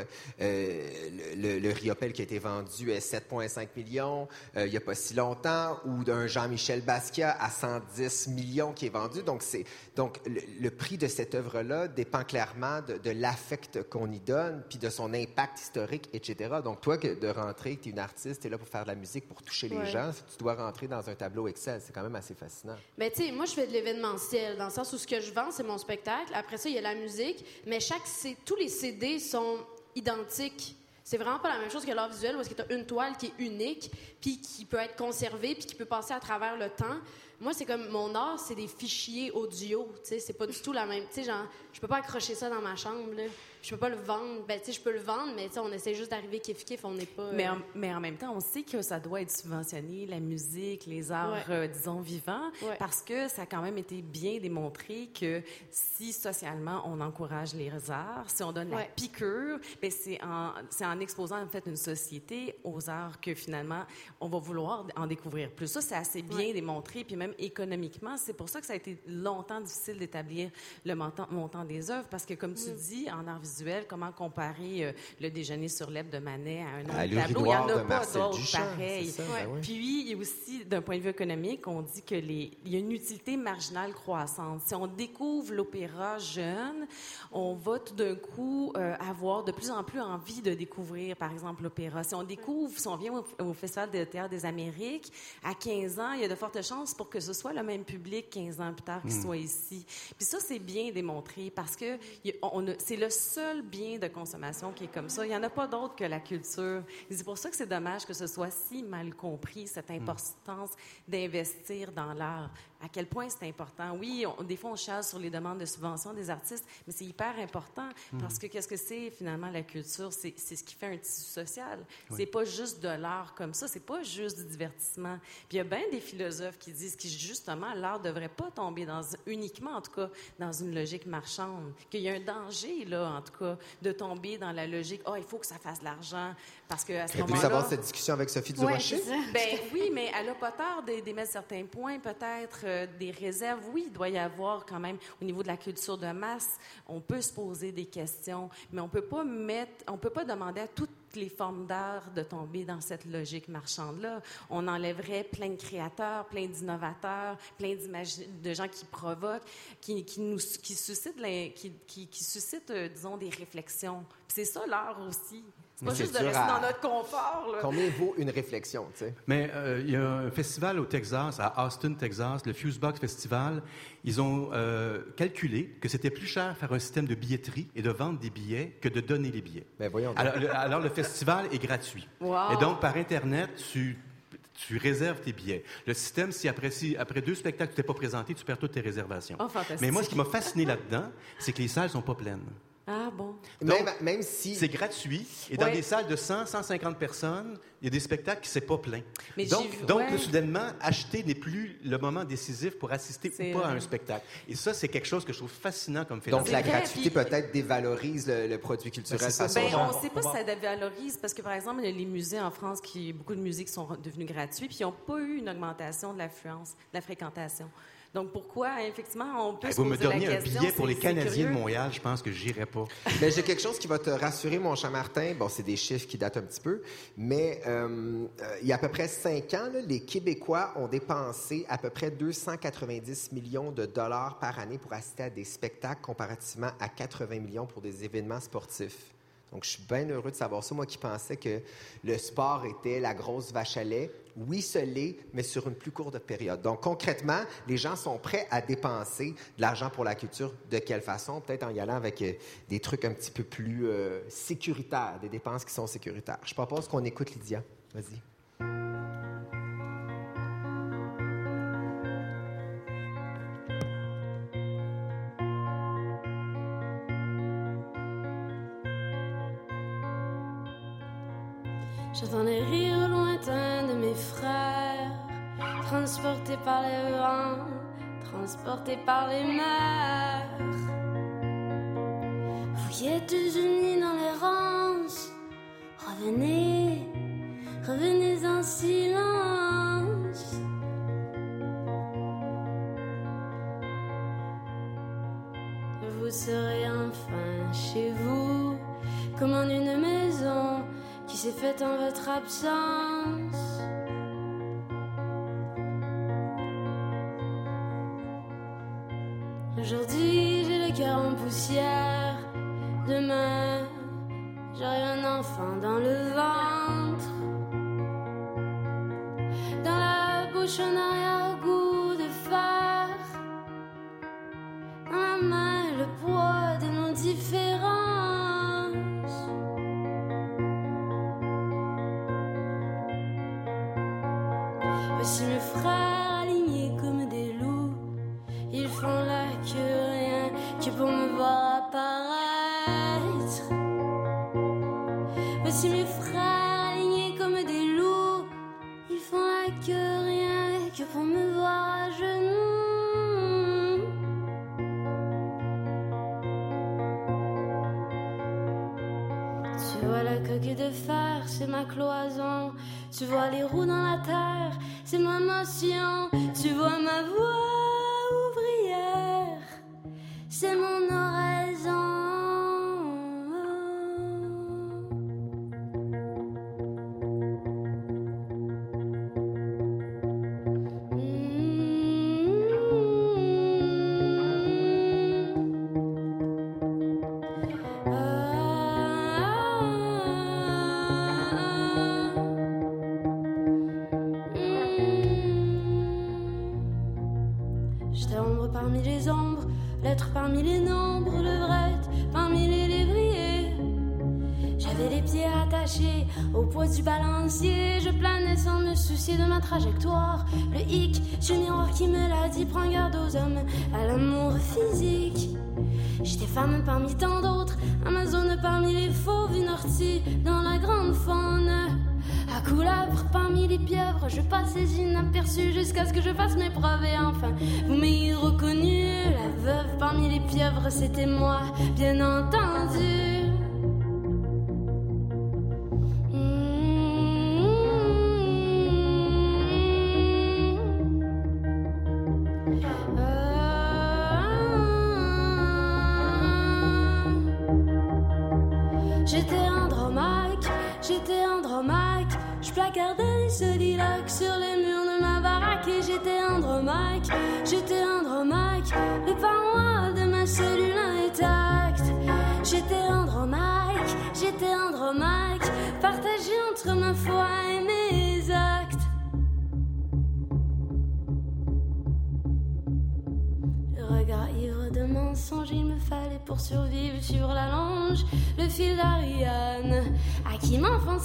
euh, le, le, le Riopel qui a été vendu à 7,5 millions euh, il n'y a pas si longtemps ou d'un Jean-Michel Basquiat à 110 millions qui est vendu. Donc, c'est, donc le, le prix de cette œuvre-là dépend clairement de, de l'affect qu'on y donne puis de son impact historique, etc. Donc, toi, que de rentrer, tu es une artiste, tu es là pour faire de la musique, pour toucher les gens, tu dois rentrer dans un tableau Excel. C'est quand même assez fascinant. Mais tu sais, moi, je fais de l'événementiel, dans le sens où ce que je vends, c'est spectacle. Après ça, il y a la musique, mais chaque C- tous les CD sont identiques. C'est vraiment pas la même chose que l'art visuel, est-ce que tu as une toile qui est unique, puis qui peut être conservée, puis qui peut passer à travers le temps. Moi, c'est comme mon art, c'est des fichiers audio. Tu sais, c'est pas du tout la même. Tu sais, genre, je peux pas accrocher ça dans ma chambre. Je peux pas le vendre. Ben, tu sais, je peux le vendre, mais on essaie juste d'arriver kiff-kiff. On n'est pas. euh, Mais en, mais en même temps, on sait que ça doit être subventionné, la musique, les arts, Ouais. euh, disons, vivants, Ouais. parce que ça a quand même été bien démontré que si socialement on encourage les arts, si on donne la piqûre, ben c'est en, exposant en fait une société aux arts que finalement on va vouloir en découvrir plus. Ça, c'est assez bien démontré, puis même économiquement, c'est pour ça que ça a été longtemps difficile d'établir le montant, montant des œuvres, parce que comme tu dis, en art visuel, comment comparer euh, le déjeuner sur l'herbe de Manet à un autre À tableau? Il n'y en a pas d'autres pareils. ça, ben oui. Puis, il y a aussi, d'un point de vue économique, on dit que les, il y a une utilité marginale croissante. Si on découvre l'opéra jeune, on va tout d'un coup euh, avoir de plus en plus envie de découvrir, par exemple, l'opéra. Si on découvre, si on vient au, au Festival de théâtre des Amériques, à 15 ans, il y a de fortes chances pour que ce soit le même public 15 ans plus tard qui soit ici. Puis ça, c'est bien démontré parce que c'est le seul bien de consommation qui est comme ça. Il n'y en a pas d'autre que la culture. C'est pour ça que c'est dommage que ce soit si mal compris, cette importance d'investir dans l'art. À quel point c'est important. Oui, on- des fois, on chasse sur les demandes de subventions des artistes, mais c'est hyper important parce que qu'est-ce que c'est finalement la culture? C'est c'est ce qui fait un tissu social. C'est pas juste de l'art comme ça, c'est pas juste du divertissement. Puis il y a bien des philosophes qui disent que justement, l'art devrait pas tomber dans, uniquement, en tout cas, dans une logique marchande. Qu'il y a un danger, là, en tout cas, de tomber dans la logique, oh, il faut que ça fasse de l'argent. Parce que à ce moment-là. savoir cette discussion avec Sophie Ouais, Durocher? ça. Ben oui, mais elle n'a pas tard d'é- d'émettre certains points, peut-être euh, des réserves. Oui, il doit y avoir quand même, au niveau de la culture de masse, on peut se poser des questions, mais on peut pas mettre, on peut pas demander à toutes les formes d'art de tomber dans cette logique marchande-là. On enlèverait plein de créateurs, plein d'innovateurs, plein de gens qui provoquent, qui, nous, qui suscitent, qui, qui, suscitent, euh, disons, des réflexions. C'est ça l'art aussi. C'est pas juste c'est de dur rester à- dans notre confort. Là. Combien vaut une réflexion, tu sais? Mais euh, il y a un festival au Texas, à Austin, Texas, le Fusebox Festival. Ils ont euh, calculé que c'était plus cher faire un système de billetterie et de vendre des billets que de donner les billets. Ben voyons. Alors le, alors, le festival est gratuit. Wow. Et donc, par Internet, tu, tu réserves tes billets. Le système, si après, si après deux spectacles, tu t'es pas présenté, tu perds toutes tes réservations. Oh, fantastique. Mais moi, ce qui m'a fasciné là-dedans, c'est que les salles sont pas pleines. Ah bon. même, même si... C'est gratuit. Et dans Ouais. des salles de 100, 150 personnes, il y a des spectacles qui c'est pas plein. Mais j'ai donc, donc ouais. soudainement, acheter n'est plus le moment décisif pour assister ou pas à un spectacle. Et ça, c'est quelque chose que je trouve fascinant comme Donc, phénomène. la vrai, gratuité puis- peut-être dévalorise le, le produit culturel. Ben, c'est ça, façon- Ben, on ne sait pas bon. si ça dévalorise parce que, par exemple, les musées en France, qui, beaucoup de musées qui sont devenus gratuits, puis ils n'ont pas eu une augmentation de l'affluence, de la fréquentation. Donc, pourquoi, effectivement, on peut Eh, se Vous me la donniez un billet pour les Canadiens de. Montréal, je pense que j'irai pas. Mais j'ai quelque chose qui va te rassurer, mon cher Martin. Bon, c'est des chiffres qui datent un petit peu, mais euh, euh, il y a à peu près cinq ans, là, les Québécois ont dépensé à peu près 290 millions de dollars par année pour assister à des spectacles comparativement à 80 millions pour des événements sportifs. Donc, je suis bien heureux de savoir ça. Moi qui pensais que le sport était la grosse vache à lait. Oui, ce l'est, mais sur une plus courte période. Donc, concrètement, les gens sont prêts à dépenser de l'argent pour la culture. De quelle façon? Peut-être en y allant avec euh, des trucs un petit peu plus euh, sécuritaires, des dépenses qui sont sécuritaires. Je propose qu'on écoute Lydia. Vas-y. J'entends les rires lointains de mes frères, transportés par les vents, transportés par les mers. Vous qui êtes unis dans l'errance, revenez, revenez en votre absence. Aujourd'hui, j'ai le cœur en poussière. Demain, j'aurai un enfant dans le ventre. Dans la bouche, un arrière-goût parmi tant d'autres, Amazone parmi les fauves, une ortie dans la grande faune. À couleuvre parmi les pieuvres, je passais inaperçu jusqu'à ce que je fasse mes preuves et enfin vous m'ayez reconnu. La veuve parmi les pieuvres, c'était moi, bien entendu.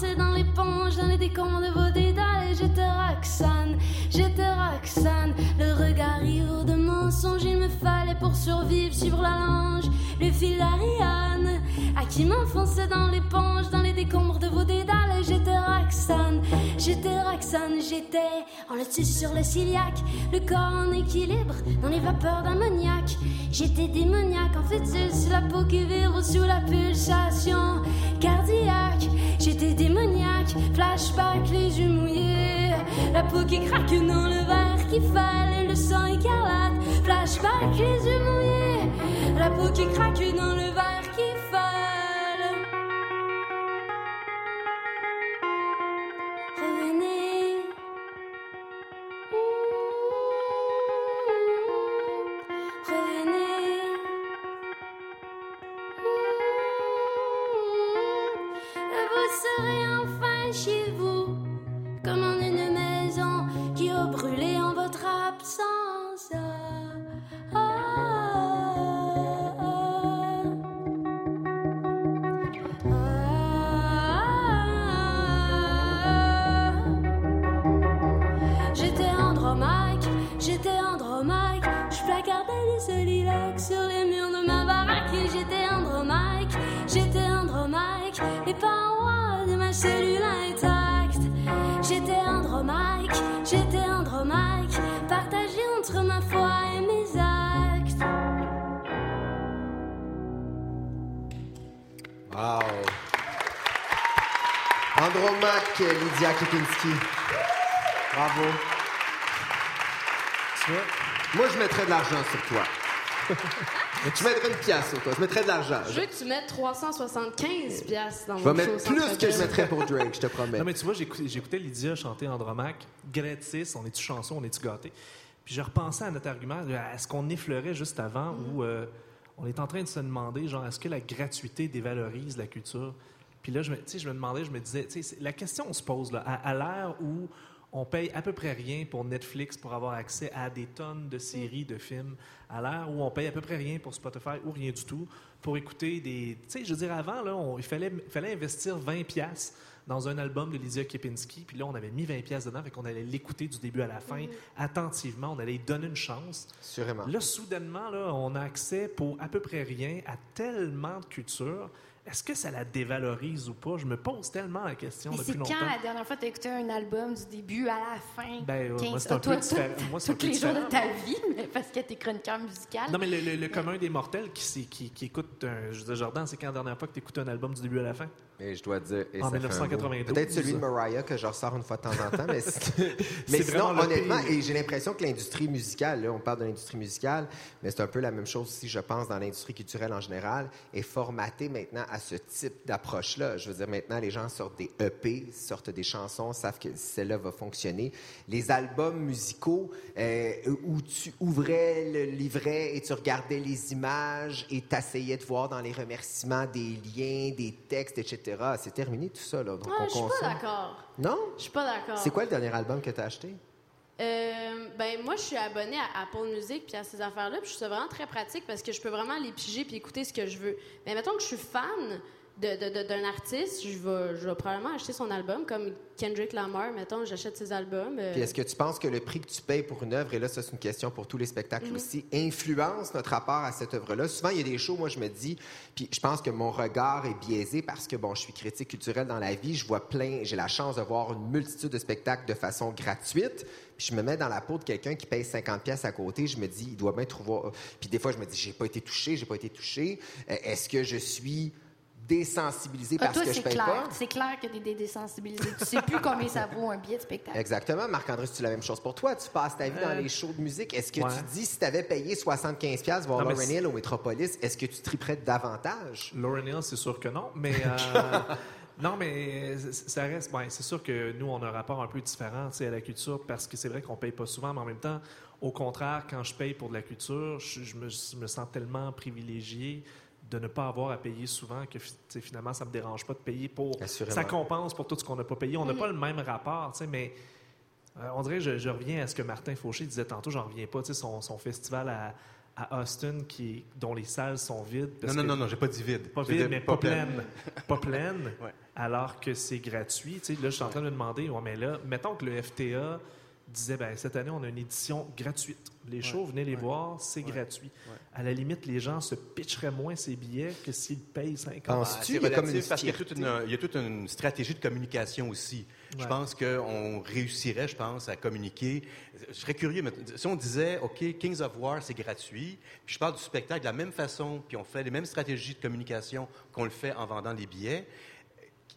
Dans l'éponge, dans les décombres de vos dédales, et j'étais Roxane, j'étais Roxane. Le regard ivre de mensonges, il me fallait pour survivre sur la longe le fil d'Ariane. À qui m'enfonçait dans l'éponge, dans les décombres de vos dédales, et j'étais Roxane, j'étais Roxane, j'étais en dessus sur le ciliac, le corps en équilibre dans les vapeurs d'ammoniac. J'étais démoniaque, en fait, c'est la peau qui vibre sous la pulsation cardiaque. J'étais démoniaque, flashback, les yeux mouillés, la peau qui craque dans le verre qui fallait, le sang écarlate. Flashback, les yeux mouillés, la peau qui craque dans le verre Lydia Kipinski. Bravo. Tu vois? Moi, je mettrais de l'argent sur toi. je mettrais une pièce sur toi. Je mettrais de l'argent. Je veux que tu mettes 375 piastres dans Je mon show mettre plus que je mettrais pour Drake, je te promets. Non, mais tu vois, j'écoutais j'écoutais Lydia chanter Andromaque, gratis, on est-tu chanson, on est-tu gâté. Puis je repensais à notre argument, à ce qu'on effleurait juste avant, où euh, on est en train de se demander, genre, est-ce que la gratuité dévalorise la culture? Puis là, je me, tu sais, je me demandais, je me disais, la question se pose, là, à, à l'ère où on paye à peu près rien pour Netflix pour avoir accès à des tonnes de séries, de films, à l'ère où on paye à peu près rien pour Spotify ou rien du tout pour écouter des... Tu sais, je veux dire, avant, là, on- il fallait, fallait investir 20 pièces dans un album de Lydia Kepinski, puis là, on avait mis 20 pièces dedans, fait qu'on allait l'écouter du début à la fin, attentivement, on allait lui donner une chance. Sûrement. Là, soudainement, là, on a accès pour à peu près rien à tellement de culture. Est-ce que ça la dévalorise ou pas? Je me pose tellement la question Mais depuis c'est longtemps. quand la dernière fois tu as écouté un album du début à la fin? Ben, 15 moi, c'est un toi, peu différent. Moi, c'est un tous peu les jours de différent. ta vie, mais parce que t'es chroniqueur musical. Non, mais le, le- le commun des mortels qui, qui, qui écoute, un, je veux dire, Jordan, c'est quand la dernière fois que tu écoutes un album du début à la fin? Et je dois dire. et En ça fait un 1992. bout. Peut-être celui de Mariah que je ressors une fois de temps en temps, mais, mais sinon, honnêtement, et j'ai l'impression que l'industrie musicale, là, on parle de l'industrie musicale, mais c'est un peu la même chose aussi, je pense, dans l'industrie culturelle en général, est formatée maintenant à ce type d'approche-là. Je veux dire, maintenant, les gens sortent des EP, sortent des chansons, savent que celle-là va fonctionner. Les albums musicaux euh, où tu ouvrais le livret et tu regardais les images et t'asseyais de voir dans les remerciements des liens, des textes, etc. C'est terminé tout ça, là. Donc, Ah, on je suis pas d'accord. Non? Je suis pas d'accord. C'est quoi le dernier album que tu as acheté? Euh, ben moi, je suis abonnée à Apple Music puis à ces affaires-là, puis je trouve ça vraiment très pratique parce que je peux vraiment les piger puis écouter ce que je veux. Mais mettons que je suis fan d'un artiste, je vais, je vais probablement acheter son album, comme Kendrick Lamar, mettons, j'achète ses albums. euh, Puis est-ce que tu penses que le prix que tu payes pour une œuvre, et là, ça, c'est une question pour tous les spectacles Mhm. aussi, influence notre rapport à cette œuvre-là? Souvent, il y a des shows, moi, je me dis, puis je pense que mon regard est biaisé parce que, bon, je suis critique culturelle dans la vie, je vois plein, j'ai la chance de voir une multitude de spectacles de façon gratuite, puis je me mets dans la peau de quelqu'un qui paye 50 pièces à côté, je me dis, il doit bien trouver... Puis des fois, je me dis, j'ai pas été touché, j'ai pas été touché. Est-ce que je suis désensibilisé Ah, parce toi, que je paye clair. pas? C'est clair que t'es dé- désensibilisé. tu sais plus combien ça vaut un billet de spectacle. Exactement. Marc-André, c'est la même chose pour toi? Tu passes ta vie dans Euh, les shows de musique. Est-ce que ouais. tu dis, si tu avais payé 75$ piastres voir Non, Lauren Hill au Metropolis, est-ce que tu triperais davantage? Lauren Hill, c'est sûr que non, mais euh, non, mais ça reste. ben, c'est sûr que nous, on a un rapport un peu différent tu sais, à la culture parce que c'est vrai qu'on paye pas souvent, mais en même temps, au contraire, quand je paye pour de la culture, je, je me, je me sens tellement privilégié de ne pas avoir à payer souvent, que finalement, ça ne me dérange pas de payer pour. Assurément. Ça compense pour tout ce qu'on n'a pas payé. On n'a pas le même rapport, mais euh, on dirait, je, je, reviens à ce que Martin Fauché disait tantôt, j'en reviens pas, son, son festival à, à Austin qui, dont les salles sont vides. non, non, non, non, j'ai pas dit vide. Pas vide, mais pas, pleine. pas pleine, alors que c'est gratuit. là, je suis en train de me demander, ouais, mais là, mettons que le FTA disait, ben, cette année, on a une édition gratuite. Les shows, venez les voir, c'est gratuit. À la limite, les gens se pitcheraient moins ces billets que s'ils payent 50 C'est relatif parce qu'il y, a toute une stratégie de communication aussi. Je pense qu'on réussirait, je pense, à communiquer. Je serais curieux, mais si on disait, OK, Kings of War, c'est gratuit, puis je parle du spectacle de la même façon, puis on fait les mêmes stratégies de communication qu'on le fait en vendant les billets,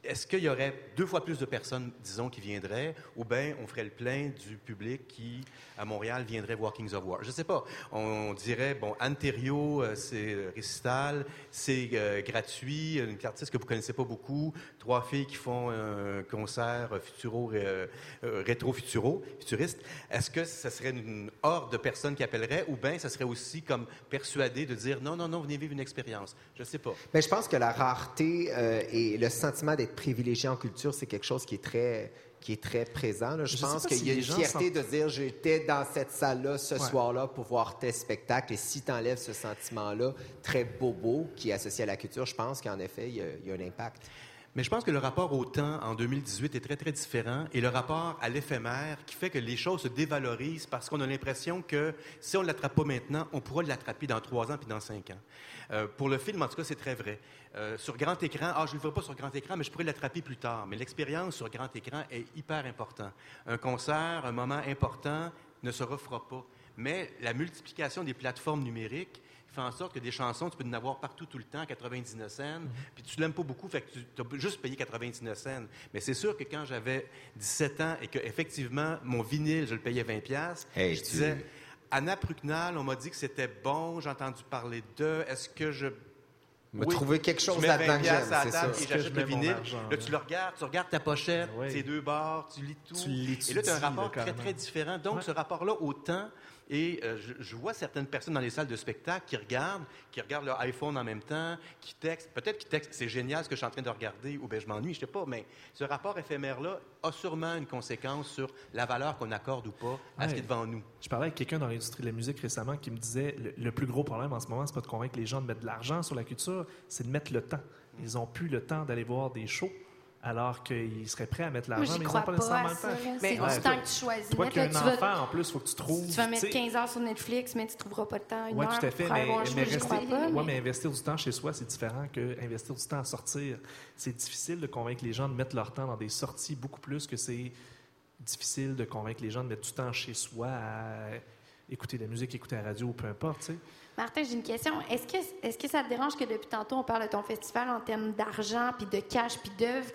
est-ce qu'il y aurait deux fois plus de personnes, disons, qui viendraient, ou bien on ferait le plein du public qui, à Montréal, viendrait voir Kings of War? Je ne sais pas. On, dirait, bon, Anterio, euh, c'est euh, récital, c'est euh, gratuit, une artiste que vous connaissez pas beaucoup, trois filles qui font un concert futuro, rétro-futuro, futuriste. Est-ce que ça serait une horde de personnes qui appelleraient, ou bien ça serait aussi comme persuadé de dire, non, non, non, venez vivre une expérience? Je ne sais pas. Mais je pense que la rareté et le sentiment d'être privilégié en culture, c'est quelque chose qui est très qui est très présent. Je, pense qu'il y a une fierté de dire j'étais dans cette salle-là ce soir-là pour voir tes spectacles. Et si tu enlèves ce sentiment-là très bobo qui est associé à la culture, je pense qu'en effet, il y, a, un impact. Mais je pense que le rapport au temps en 2018 est très, très différent et le rapport à l'éphémère qui fait que les choses se dévalorisent parce qu'on a l'impression que si on ne l'attrape pas maintenant, on pourra l'attraper dans trois ans puis dans cinq ans. Euh, pour le film, en tout cas, c'est très vrai. Euh, sur grand écran, ah, je ne le ferai pas sur grand écran, mais je pourrais l'attraper plus tard. Mais l'expérience sur grand écran est hyper importante. Un concert, un moment important ne se refera pas. Mais la multiplication des plateformes numériques fait en sorte que des chansons, tu peux en avoir partout tout le temps, 99 cents, mm-hmm. puis tu l'aimes pas beaucoup, fait que tu as juste payé 99 cents. Mais c'est sûr que quand j'avais 17 ans et que effectivement mon vinyle, je le payais 20 pièces, je disais Anna Prucknal, on m'a dit que c'était bon, j'ai entendu parler d'eux. Est-ce que je me trouver quelque chose là-dedans que j'aime, c'est ça. Et j'achète le vinyle. Là, tu le regardes, tu regardes ta pochette, tes deux barres, tu lis tout. et là, tu as un rapport très, très différent. Donc, ce rapport-là au temps, et euh, je, vois certaines personnes dans les salles de spectacle qui regardent, qui regardent leur iPhone en même temps, qui textent. Peut-être qu'ils textent, c'est génial ce que je suis en train de regarder, ou bien je m'ennuie, je ne sais pas. Mais ce rapport éphémère-là a sûrement une conséquence sur la valeur qu'on accorde ou pas à ce qui est devant nous. Je parlais avec quelqu'un dans l'industrie de la musique récemment qui me disait le, le plus gros problème en ce moment, c'est pas de convaincre les gens de mettre de l'argent sur la culture, c'est de mettre le temps. Ils n'ont plus le temps d'aller voir des shows alors qu'ils seraient prêts à mettre l'argent, mais ils n'ont pas nécessairement le temps. Mais c'est du temps que tu choisis. Toi qui as un enfant, en plus, il faut que tu trouves... Tu vas mettre 15 heures sur Netflix, mais tu ne trouveras pas de temps, une Oui, tout à fait, mais, mais, mais investir du temps chez soi, c'est différent qu'investir du temps à sortir. C'est difficile de convaincre les gens de mettre leur temps dans des sorties beaucoup plus que c'est difficile de convaincre les gens de mettre du temps chez soi à écouter de la musique, écouter la radio, peu importe, tu sais. Martin, j'ai une question. Est-ce que, est-ce que ça te dérange que depuis tantôt, on parle de ton festival en termes d'argent, puis de cash, puis d'œuvres?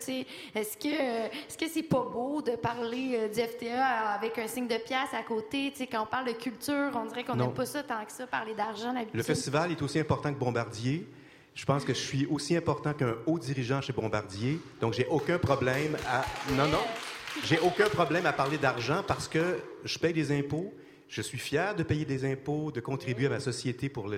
Est-ce que, est-ce que c'est pas beau de parler euh, du FTA avec un signe de pièce à côté? sais, quand on parle de culture, on dirait qu'on n'aime pas ça tant que ça, parler d'argent. Le festival est aussi important que Bombardier. Je pense que je suis aussi important qu'un haut dirigeant chez Bombardier. Donc, j'ai aucun problème à... Non, non. J'ai aucun problème à parler d'argent parce que je paye des impôts je suis fier de payer des impôts, de contribuer à ma société pour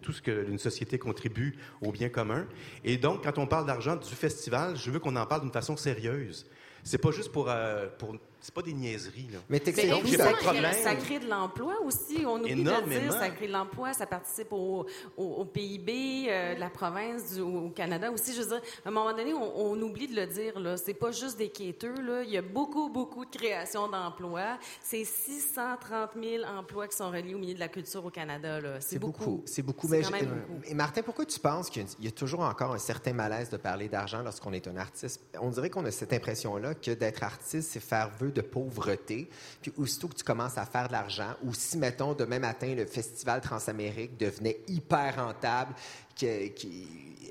tout ce qu'une société contribue au bien commun. Et donc, quand on parle d'argent du festival, je veux qu'on en parle d'une façon sérieuse. C'est pas juste pour, euh, pour c'est pas des niaiseries. Là. Mais donc, j'ai pas de problème. Ça crée de l'emploi aussi. On oublie de dire, ça crée de l'emploi, ça participe au, au, PIB euh, de la province, du, au Canada aussi. Je veux dire, à un moment donné, on, oublie de le dire. Là, c'est pas juste des quêteux. Là. Il y a beaucoup, beaucoup de création d'emplois. C'est 630 000 emplois qui sont reliés au milieu de la culture au Canada. C'est beaucoup. C'est beaucoup. Mais, Et Martin, pourquoi tu penses qu'il y, a toujours encore un certain malaise de parler d'argent lorsqu'on est un artiste? On dirait qu'on a cette impression-là que d'être artiste, c'est faire vœu de pauvreté. Puis aussitôt que tu commences à faire de l'argent, ou si, mettons, demain matin, le Festival Transamérique devenait hyper rentable, qu'il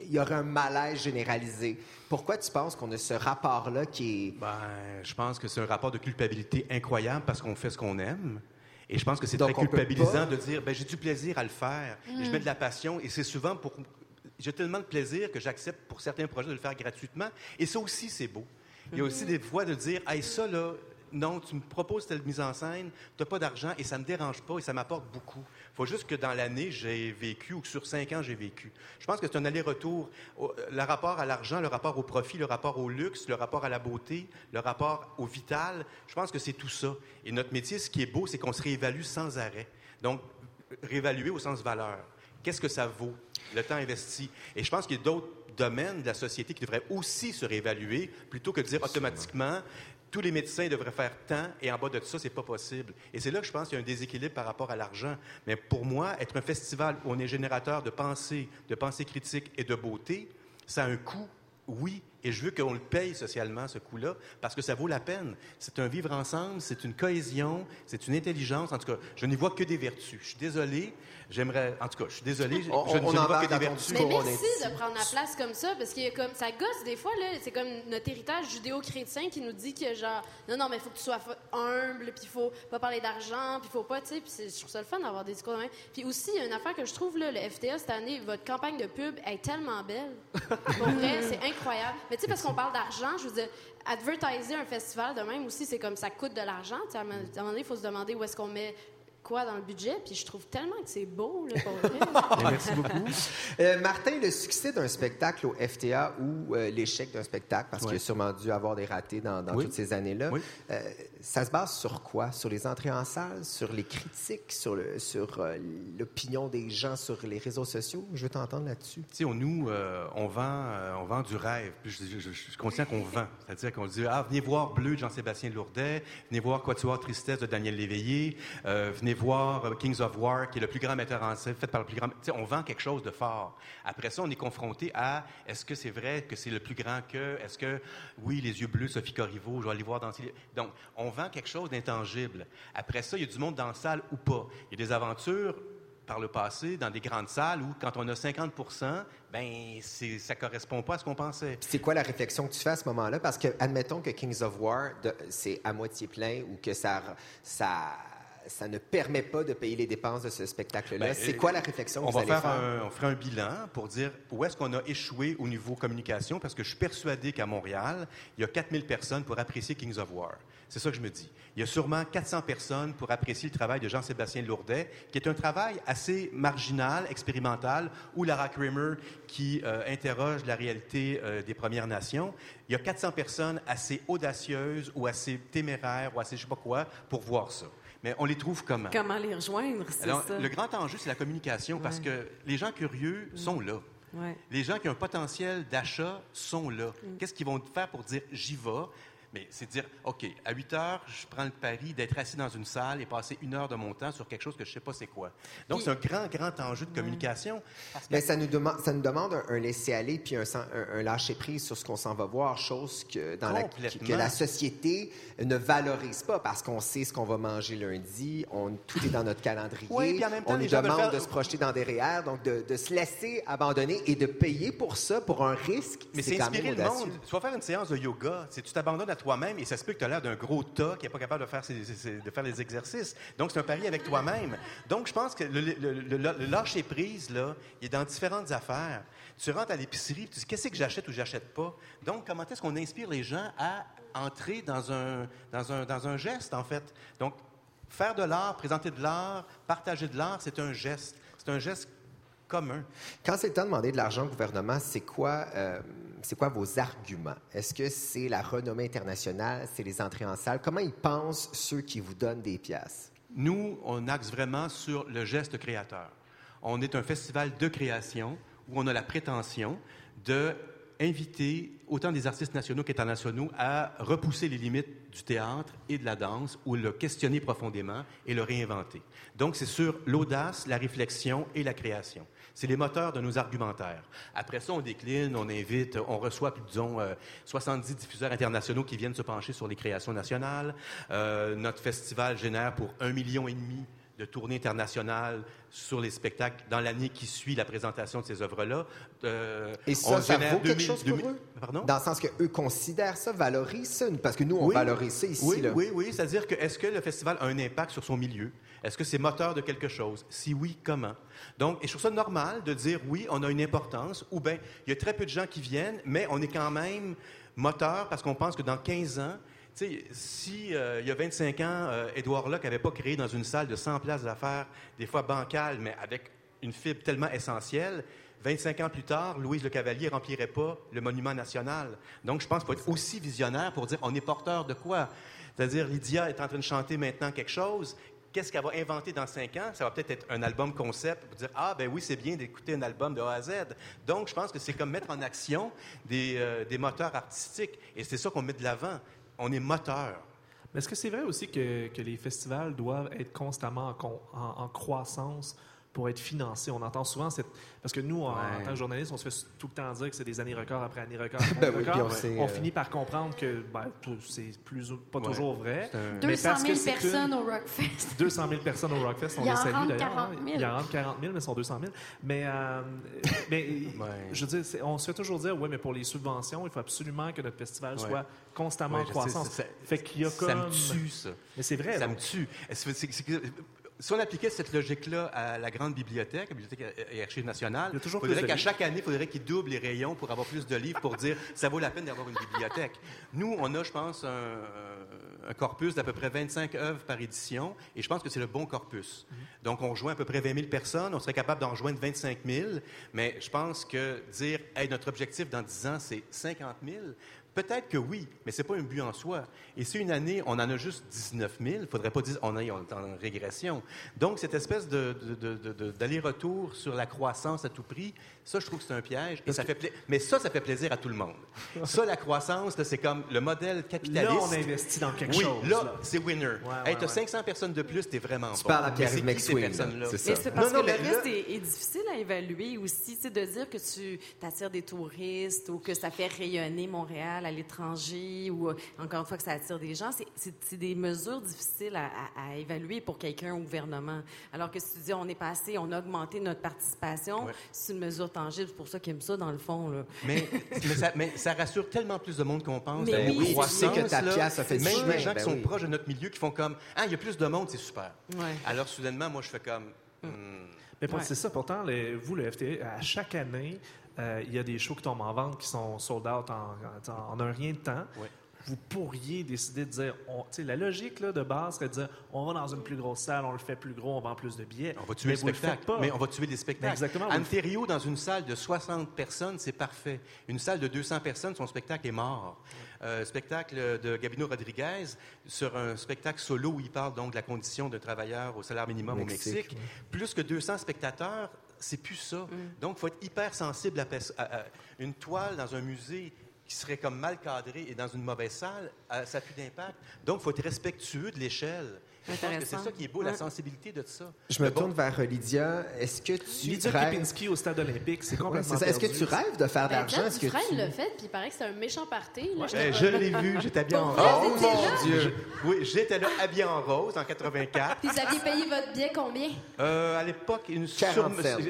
y aurait un malaise généralisé. Pourquoi tu penses qu'on a ce rapport-là qui est... Ben, je pense que c'est un rapport de culpabilité incroyable parce qu'on fait ce qu'on aime. Et je pense que c'est très culpabilisant de dire, ben, j'ai du plaisir à le faire, et je mets de la passion, et c'est souvent pour... J'ai tellement de plaisir que j'accepte pour certains projets de le faire gratuitement, et ça aussi, c'est beau. Il y a aussi des fois de dire, hey, ça, là, non, tu me proposes telle mise en scène, tu n'as pas d'argent et ça ne me dérange pas et ça m'apporte beaucoup. Il faut juste que dans l'année, j'ai vécu ou que sur cinq ans, j'ai vécu. Je pense que c'est un aller-retour. Le rapport à l'argent, le rapport au profit, le rapport au luxe, le rapport à la beauté, le rapport au vital, je pense que c'est tout ça. Et notre métier, ce qui est beau, c'est qu'on se réévalue sans arrêt. Donc, réévaluer au sens valeur. Qu'est-ce que ça vaut, le temps investi? Et je pense qu'il y a d'autres domaines de la société qui devraient aussi se réévaluer plutôt que de dire automatiquement tous les médecins devraient faire tant et en bas de ça, c'est pas possible. Et c'est là que je pense qu'il y a un déséquilibre par rapport à l'argent. Mais pour moi, être un festival où on est générateur de pensée, de pensée critique et de beauté, ça a un coût, oui, et je veux qu'on le paye socialement, ce coût-là, parce que ça vaut la peine. C'est un vivre ensemble, c'est une cohésion, c'est une intelligence. En tout cas, je n'y vois que des vertus. Je suis désolé, J'aimerais. En tout cas, je suis désolé. On, je, on, je en vois que des vertus. Mais merci est- de prendre la place comme ça, parce que comme, ça gosse des fois, là, c'est comme notre héritage judéo-chrétien qui nous dit que genre, non, non, mais il faut que tu sois humble, puis il faut pas parler d'argent, puis il faut pas, tu sais, puis c'est- je trouve ça le fun d'avoir des discours de même. Puis aussi, il y a une affaire que je trouve, là, le FTA cette année, votre campagne de pub est tellement belle. Pour vrai, c'est incroyable. Mais tu sais, parce qu'on parle d'argent, je veux dire, advertiser un festival de même aussi, c'est comme ça coûte de l'argent. À un moment donné, il faut se demander où est-ce qu'on met quoi dans le budget, puis je trouve tellement que c'est beau, là, pour vrai. Merci beaucoup. Euh, Martin, le succès d'un spectacle au FTA ou euh, l'échec d'un spectacle, parce qu'il a sûrement dû avoir des ratés dans, dans Oui. toutes ces années-là, Oui. euh, ça se base sur quoi? Sur les entrées en salle, sur les critiques, sur le- sur euh, l'opinion des gens sur les réseaux sociaux? Je veux t'entendre là-dessus. Tu sais, on- nous, euh, on, vend, euh, on vend du rêve. Puis Je, je- je- je suis conscient qu'on vend. C'est-à-dire qu'on dit Ah, venez voir Bleu de Jean-Sébastien Lourdet, venez voir Quatuor Tristesse de Daniel Léveillé, euh, voir Kings of War, qui est le plus grand metteur en scène, fait par le plus grand. Tu sais, on vend quelque chose de fort. Après ça, on est confronté à est-ce que c'est vrai que c'est le plus grand que Est-ce que, oui, les yeux bleus, Sophie Corriveau, je vais aller voir danser. Donc, on vend quelque chose d'intangible. Après ça, il y a du monde dans la salle ou pas. Il y a des aventures par le passé dans des grandes salles où, quand on a 50 ben ça correspond pas à ce qu'on pensait. C'est quoi la réflexion que tu fais à ce moment-là? Parce que, admettons que Kings of War, c'est à moitié plein ou que ça, ça, ça ne permet pas de payer les dépenses de ce spectacle-là. Ben, c'est quoi la réflexion que On vous va allez faire? un, on fera un bilan pour dire où est-ce qu'on a échoué au niveau communication, parce que je suis persuadé qu'à Montréal, il y a 4000 personnes pour apprécier Kings of War. C'est ça que je me dis. Il y a sûrement 400 personnes pour apprécier le travail de Jean-Sébastien Lourdet, qui est un travail assez marginal, expérimental, ou Lara Kramer, qui euh, interroge la réalité euh, des Premières Nations. Il y a 400 personnes assez audacieuses ou assez téméraires ou assez je sais pas quoi pour voir ça. Mais on les trouve comment? Comment les rejoindre, c'est Alors, ça? le grand enjeu, c'est la communication, parce que les gens curieux sont là. Ouais. Les gens qui ont un potentiel d'achat sont là. Qu'est-ce qu'ils vont faire pour dire j'y vais? Mais c'est dire, OK, à 8 heures, je prends le pari d'être assis dans une salle et passer une heure de mon temps sur quelque chose que je ne sais pas c'est quoi. Donc, Puis- c'est un grand, grand enjeu de communication. Mais ça nous demande, ça nous demande un, un laisser-aller puis un, sen- un- un lâcher-prise sur ce qu'on s'en va voir, chose que, dans la, Complètement. que la société ne valorise pas parce qu'on sait ce qu'on va manger lundi, on, tout est dans notre calendrier. Oui, puis en même temps, on nous demande faire- de se projeter dans des REER, donc de, de se laisser abandonner et de payer pour ça, pour un risque. Mais c'est inspirer le monde. Tu vas faire une séance de yoga, c'est tu t'abandonnes à toi-même et ça se peut que tu as l'air d'un gros tas qui n'est pas capable de faire, de faire les exercices. Donc, c'est un pari avec toi-même. Donc, je pense que le- le lâcher-prise, là, il est dans différentes affaires. Tu rentres à l'épicerie, tu dis qu'est-ce que j'achète ou j'achète pas? Donc, comment est-ce qu'on inspire les gens à entrer dans un, dans un, dans un geste, en fait? Donc, faire de l'art, présenter de l'art, partager de l'art, c'est un geste. C'est un geste commun. Quand c'est le temps de demander de l'argent au gouvernement, c'est quoi, euh, c'est quoi vos arguments? Est-ce que c'est la renommée internationale? C'est les entrées en salle? Comment ils pensent ceux qui vous donnent des pièces? Nous, on axe vraiment sur le geste créateur. On est un festival de création où on a la prétention de inviter autant des artistes nationaux qu'internationaux à repousser les limites du théâtre et de la danse ou le questionner profondément et le réinventer. Donc, c'est sur l'audace, la réflexion et la création. C'est les moteurs de nos argumentaires. Après ça, on décline, on invite, on reçoit, disons, euh, 70 diffuseurs internationaux qui viennent se pencher sur les créations nationales. Euh, notre festival génère pour un million et demi de tournées internationales sur les spectacles dans l'année qui suit la présentation de ces œuvres-là. Euh, Et ça, on ça vaut quelque 2000 chose pour 2000 eux? Pardon? Dans le sens qu'eux considèrent ça, valorisent ça, parce que nous, on Oui. valorise ça ici. Oui, là. oui, oui. C'est-à-dire que est-ce que le festival a un impact sur son milieu? Est-ce que c'est moteur de quelque chose? Si oui, comment? Donc, et je trouve ça normal de dire oui, on a une importance, ou bien il y a très peu de gens qui viennent, mais on est quand même moteur parce qu'on pense que dans 15 ans, sais, si euh, il y a 25 ans, euh, Édouard Locke n'avait pas créé dans une salle de 100 places d'affaires, des fois bancales, mais avec une fibre tellement essentielle, 25 ans plus tard, Louise Le Cavalier remplirait pas le monument national. Donc, je pense qu'il faut être aussi visionnaire pour dire on est porteur de quoi? C'est-à-dire, Lydia est en train de chanter maintenant quelque chose. Qu'est-ce qu'elle va inventer dans cinq ans? Ça va peut-être être un album concept pour dire Ah, ben oui, c'est bien d'écouter un album de A à Z. Donc, je pense que c'est comme mettre en action des, euh, des moteurs artistiques. Et c'est ça qu'on met de l'avant. On est moteur. Mais est-ce que c'est vrai aussi que, les festivals doivent être constamment en, con- en- en croissance pour être financés? On entend souvent cette... Parce que nous, en, en tant que journalistes, on se fait tout le temps dire que c'est des années records après années records après Ben années oui, records. puis on sait, on euh, finit par comprendre que ben, c'est plus pas Ouais. toujours vrai. Un- Mais 200 parce 000 que c'est personnes une- au Rockfest. 200 000 personnes au Rockfest, on Il y les en salue d'ailleurs. 40 000. Il y en rentre 40 000, mais ils sont 200 000. Mais, euh, mais je veux dire, c'est- on se fait toujours dire, oui, mais pour les subventions, il faut absolument que notre festival Ouais. soit constamment Ouais, en je sais, croissance. ça- fait qu'il y a comme... Ça me tue, ça. Mais c'est vrai. Ça donc. me tue. Si on appliquait cette logique-là à la grande bibliothèque, la Bibliothèque et Archives nationales, Il toujours faudrait qu'à chaque année, il faudrait qu'ils doublent les rayons pour avoir plus de livres, pour dire ça vaut la peine d'avoir une bibliothèque. Nous, on a, je pense, un, un corpus d'à peu près 25 œuvres par édition, et je pense que c'est le bon corpus. Mm-hmm. Donc, on rejoint à peu près 20 000 personnes, on serait capable d'en rejoindre 25 000, mais je pense que dire hey, notre objectif dans 10 ans, c'est 50 000, Peut-être que oui, mais c'est pas un but en soi. Et si une année, on en a juste 19 000, il faudrait pas dire on est en régression. Donc, cette espèce d'aller-retour sur la croissance à tout prix, ça, je trouve que c'est un piège. Et ça fait pla- Mais ça, ça fait plaisir à tout le monde. Ça, la croissance, c'est comme le modèle capitaliste. Là, on investit dans quelque oui, chose. là, là. c'est winner. ouais, hey, t'as ouais. 500 personnes de plus, t'es vraiment Tu bon. parles à Pierre-Yves c'est qui ces personnes-là? C'est ça. Mais c'est parce Non, non, que le là- est, est difficile à évaluer aussi. C'est de dire que tu attires des touristes ou que ça fait rayonner Montréal à l'étranger ou, euh, encore une fois, que ça attire des gens. C'est- des mesures difficiles à, à- à évaluer pour quelqu'un au gouvernement. Alors que si tu dis on est passé, on a augmenté notre participation, Ouais. c'est une mesure tangible. C'est pour ça qu'ils aiment ça, dans le fond. Là. Mais, mais, ça, mais ça rassure tellement plus de monde qu'on pense. Mais La oui, c'est. Que ta là, pièce a fait du Même les gens ben qui sont oui. proches de notre milieu qui font comme Ah, il y a plus de monde, c'est super. Ouais. Alors, soudainement, moi, je fais comme. hmm, Mais Ouais. c'est ça, pourtant, les- vous, le FTA, à chaque année, euh, il y a des shows qui tombent en vente qui sont sold out en, en- en un rien de temps. Ouais. Vous pourriez décider de dire, on- tu sais, la logique là, de base serait de dire, on va dans une plus grosse salle, on le fait plus gros, on vend plus de billets. On va tuer Mais le vous le. Mais on va tuer les spectacles. Exactement, Ontario, dans une salle de 60 personnes, c'est parfait. Une salle de 200 personnes, son spectacle est mort. Euh, spectacle de Gabino Rodriguez sur un spectacle solo où il parle donc de la condition d'un travailleur au salaire minimum au Mexique. Plus que 200 spectateurs, c'est plus ça. Donc, il faut être hyper sensible à, pers- à- à une toile dans un musée qui serait comme mal cadrée et dans une mauvaise salle, euh, ça n'a plus d'impact. Donc, il faut être respectueux de l'échelle. Je pense que c'est ça qui est beau, la Ouais. sensibilité de ça. Je me bon, tourne vers Lydia. Est-ce que tu Lydia rêves... Kipinski au Stade olympique, c'est Ouais, complètement ça. Est-ce que tu rêves de faire de Ben, l'argent? Est-ce que tu... l'a fait, puis il paraît que c'est un méchant party. là. Je l'ai vu, j'étais habillé en rose. là? mon Dieu! Je- oui, j'étais là habillé en rose en 84. Puis vous aviez payé votre billet combien? Euh, à l'époque, une 40 somme-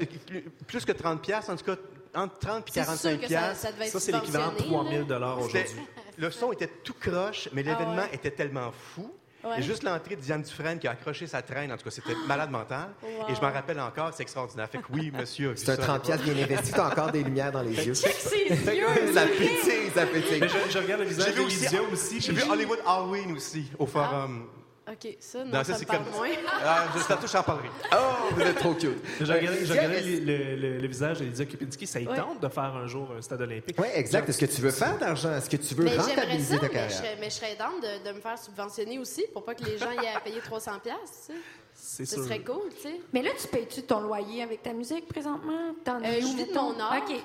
plus que 30 pièces, en tout cas entre 30 et C'est 45 sûr que ça, piastres. ça être Ça, c'est l'équivalent de subventionné, 3 000 là. C'était- aujourd'hui. Le son était tout croche, mais l'événement Ah ouais. était tellement fou. Ouais. Et juste l'entrée de Diane Dufresne qui a accroché sa traîne, en tout cas, c'était malade mental. Wow. Et je m'en rappelle encore, c'est extraordinaire. Fait que oui, monsieur. C'est un ça. 30 piastres bien investi. T'as encore des lumières dans les yeux. Ses yeux, ça pétille, ça pétille. Mais je, je regarde le J'ai visage de aussi, Lydia aussi. j'ai vu Hollywood Halloween aussi, au forum. OK, ça, non, Non, ça, ça, me c'est parle comme- moins. Ah, je tantôt, j'en parlerai. Oh, vous êtes trop cute. Je regardais, je Euh, regardais Lydia, le, le- le- le visage de Lydia Kipinski. Ça y Ouais. tente de faire un jour un stade olympique. Oui, exact. Est-ce que tu veux faire d'argent? Est-ce que tu veux Mais rentabiliser ça, ta mais je, carrière? serais, mais je serais de, de me faire subventionner aussi pour pas que les gens y aient à payer 300 pièces. C'est Ce sûr. serait cool, tu sais. Mais là, tu payes-tu ton loyer avec ta musique présentement? T'en Euh, je vis de mon art OK.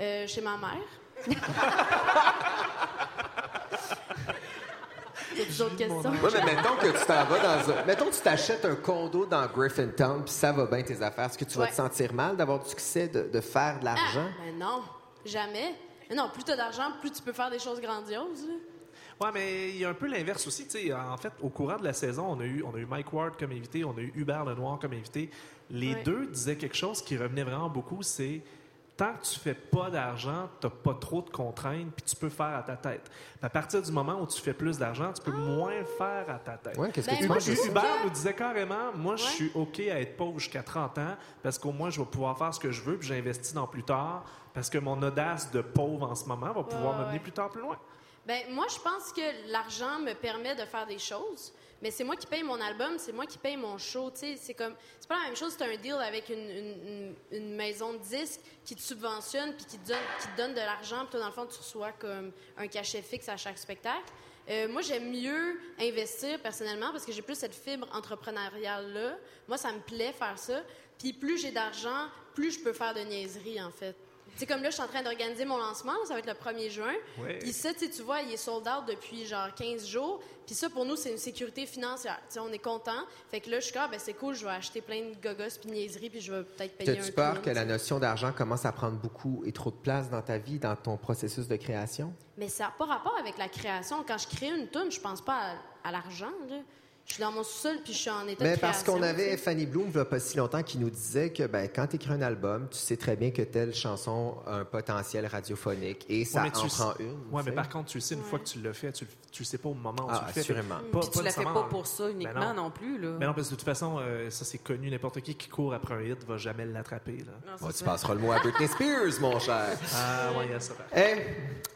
euh, chez ma mère. D'autres questions? Oui, mais mettons que tu t'en vas dans un... Mettons que tu t'achètes un condo dans Griffintown, puis ça va bien tes affaires. Est-ce que tu vas te sentir mal d'avoir du succès, de, de faire de l'argent? Ah, mais non, jamais. Mais non, plus tu as d'argent, plus tu peux faire des choses grandioses. Ouais, mais il y a un peu l'inverse aussi. tu sais. En fait, au courant de la saison, on a eu, on a eu Mike Ward comme invité, on a eu Hubert Lenoir comme invité. Les Ouais. deux disaient quelque chose qui revenait vraiment beaucoup, c'est tant que tu fais pas d'argent, tu pas trop de contraintes, puis tu peux faire à ta tête. À partir du moment où tu fais plus d'argent, tu peux moins faire à ta tête. Ouais, qu'est-ce Ben, que tu moi, Hubert que- nous disait carrément, moi, je suis OK à être pauvre jusqu'à 30 ans parce qu'au moins, je vais pouvoir faire ce que je veux puis j'investis dans plus tard parce que mon audace de pauvre en ce moment va pouvoir Ouais, me mener ouais. plus tard plus loin. Ben moi, je pense que l'argent me permet de faire des choses, mais c'est moi qui paye mon album, c'est moi qui paye mon show. tu C'est comme, c'est pas la même chose. C'est un deal avec une, une- maison de disques qui te subventionne puis qui te donne, qui donne de l'argent. Puis toi, dans le fond, tu reçois comme un cachet fixe à chaque spectacle. Euh, moi, j'aime mieux investir personnellement parce que j'ai plus cette fibre entrepreneuriale-là. Moi, ça me plaît faire ça. Puis plus j'ai d'argent, plus je peux faire de niaiseries, en fait. C'est comme là, je suis en train d'organiser mon lancement. ça va être le 1er juin. Ouais. Puis ça, tu sais, vois, il est sold out depuis genre 15 jours. Puis ça, pour nous, c'est une sécurité financière. Tu sais, on est content. Fait que là, je suis comme, ah, ben c'est cool, je vais acheter plein de gogos puis niaiseries, puis je vais peut-être payer un T'as-tu peur que la sais. notion d'argent commence à prendre beaucoup et trop de place dans ta vie, dans ton processus de création? Mais ça n'a pas rapport avec la création. Quand je crée une tune, je pense pas à, à l'argent. là. Je suis dans mon sous-sol, puis je suis en état Mais de parce qu'on avait. Fanny Bloom, il n'y a pas si longtemps, qui nous disait que ben, quand tu écris un album, tu sais très bien que telle chanson a un potentiel radiophonique et ça Ouais, mais en tu prend sais- une. Ouais, tu mais par contre, tu le sais, une fois que tu l'as fait, tu, le- tu le sais pas au moment où Ah, tu le fais. assurément. Pas- Puis tu la fais pas pour ça uniquement Ben non. non. plus, là. Mais non, parce que de toute façon, euh, ça c'est connu, n'importe qui qui court après un hit va jamais l'attraper. là. Non, tu passeras le mot à Britney Spears, mon cher. Ah, ouais, il y a ça. Hey,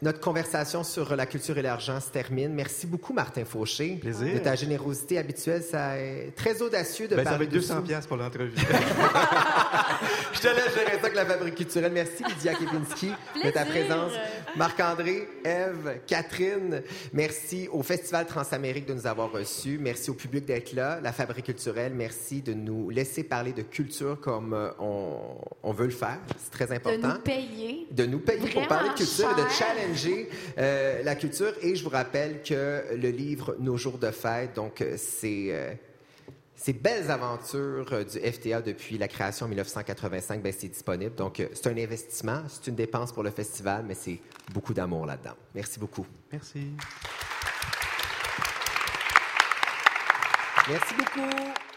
notre conversation sur la culture et l'argent se termine. Merci beaucoup, Martin Fauché. Plaisir. De ta générosité habituelle, ça est très audacieux de Ben, ça parler va être de 200 ça. pièces pour l'entrevue. Je te laisse gérer ça avec la Fabrique culturelle. Merci, Lydia Kepinski, de ta présence. Marc-André, Eve, Catherine, merci au Festival Transamérique de nous avoir reçus. Merci au public d'être là. La Fabrique culturelle, merci de nous laisser parler de culture comme euh, on, on veut le faire. C'est très De important. nous payer. de nous payer pour parler de culture et de challenger euh, la culture. Et je vous rappelle que le livre Nos jours de fête, donc euh, ces belles aventures euh, du FTA depuis la création en 1985, ben, c'est disponible. Donc euh, c'est un investissement, c'est une dépense pour le festival, mais c'est beaucoup d'amour là-dedans. Merci beaucoup. Merci. Merci beaucoup.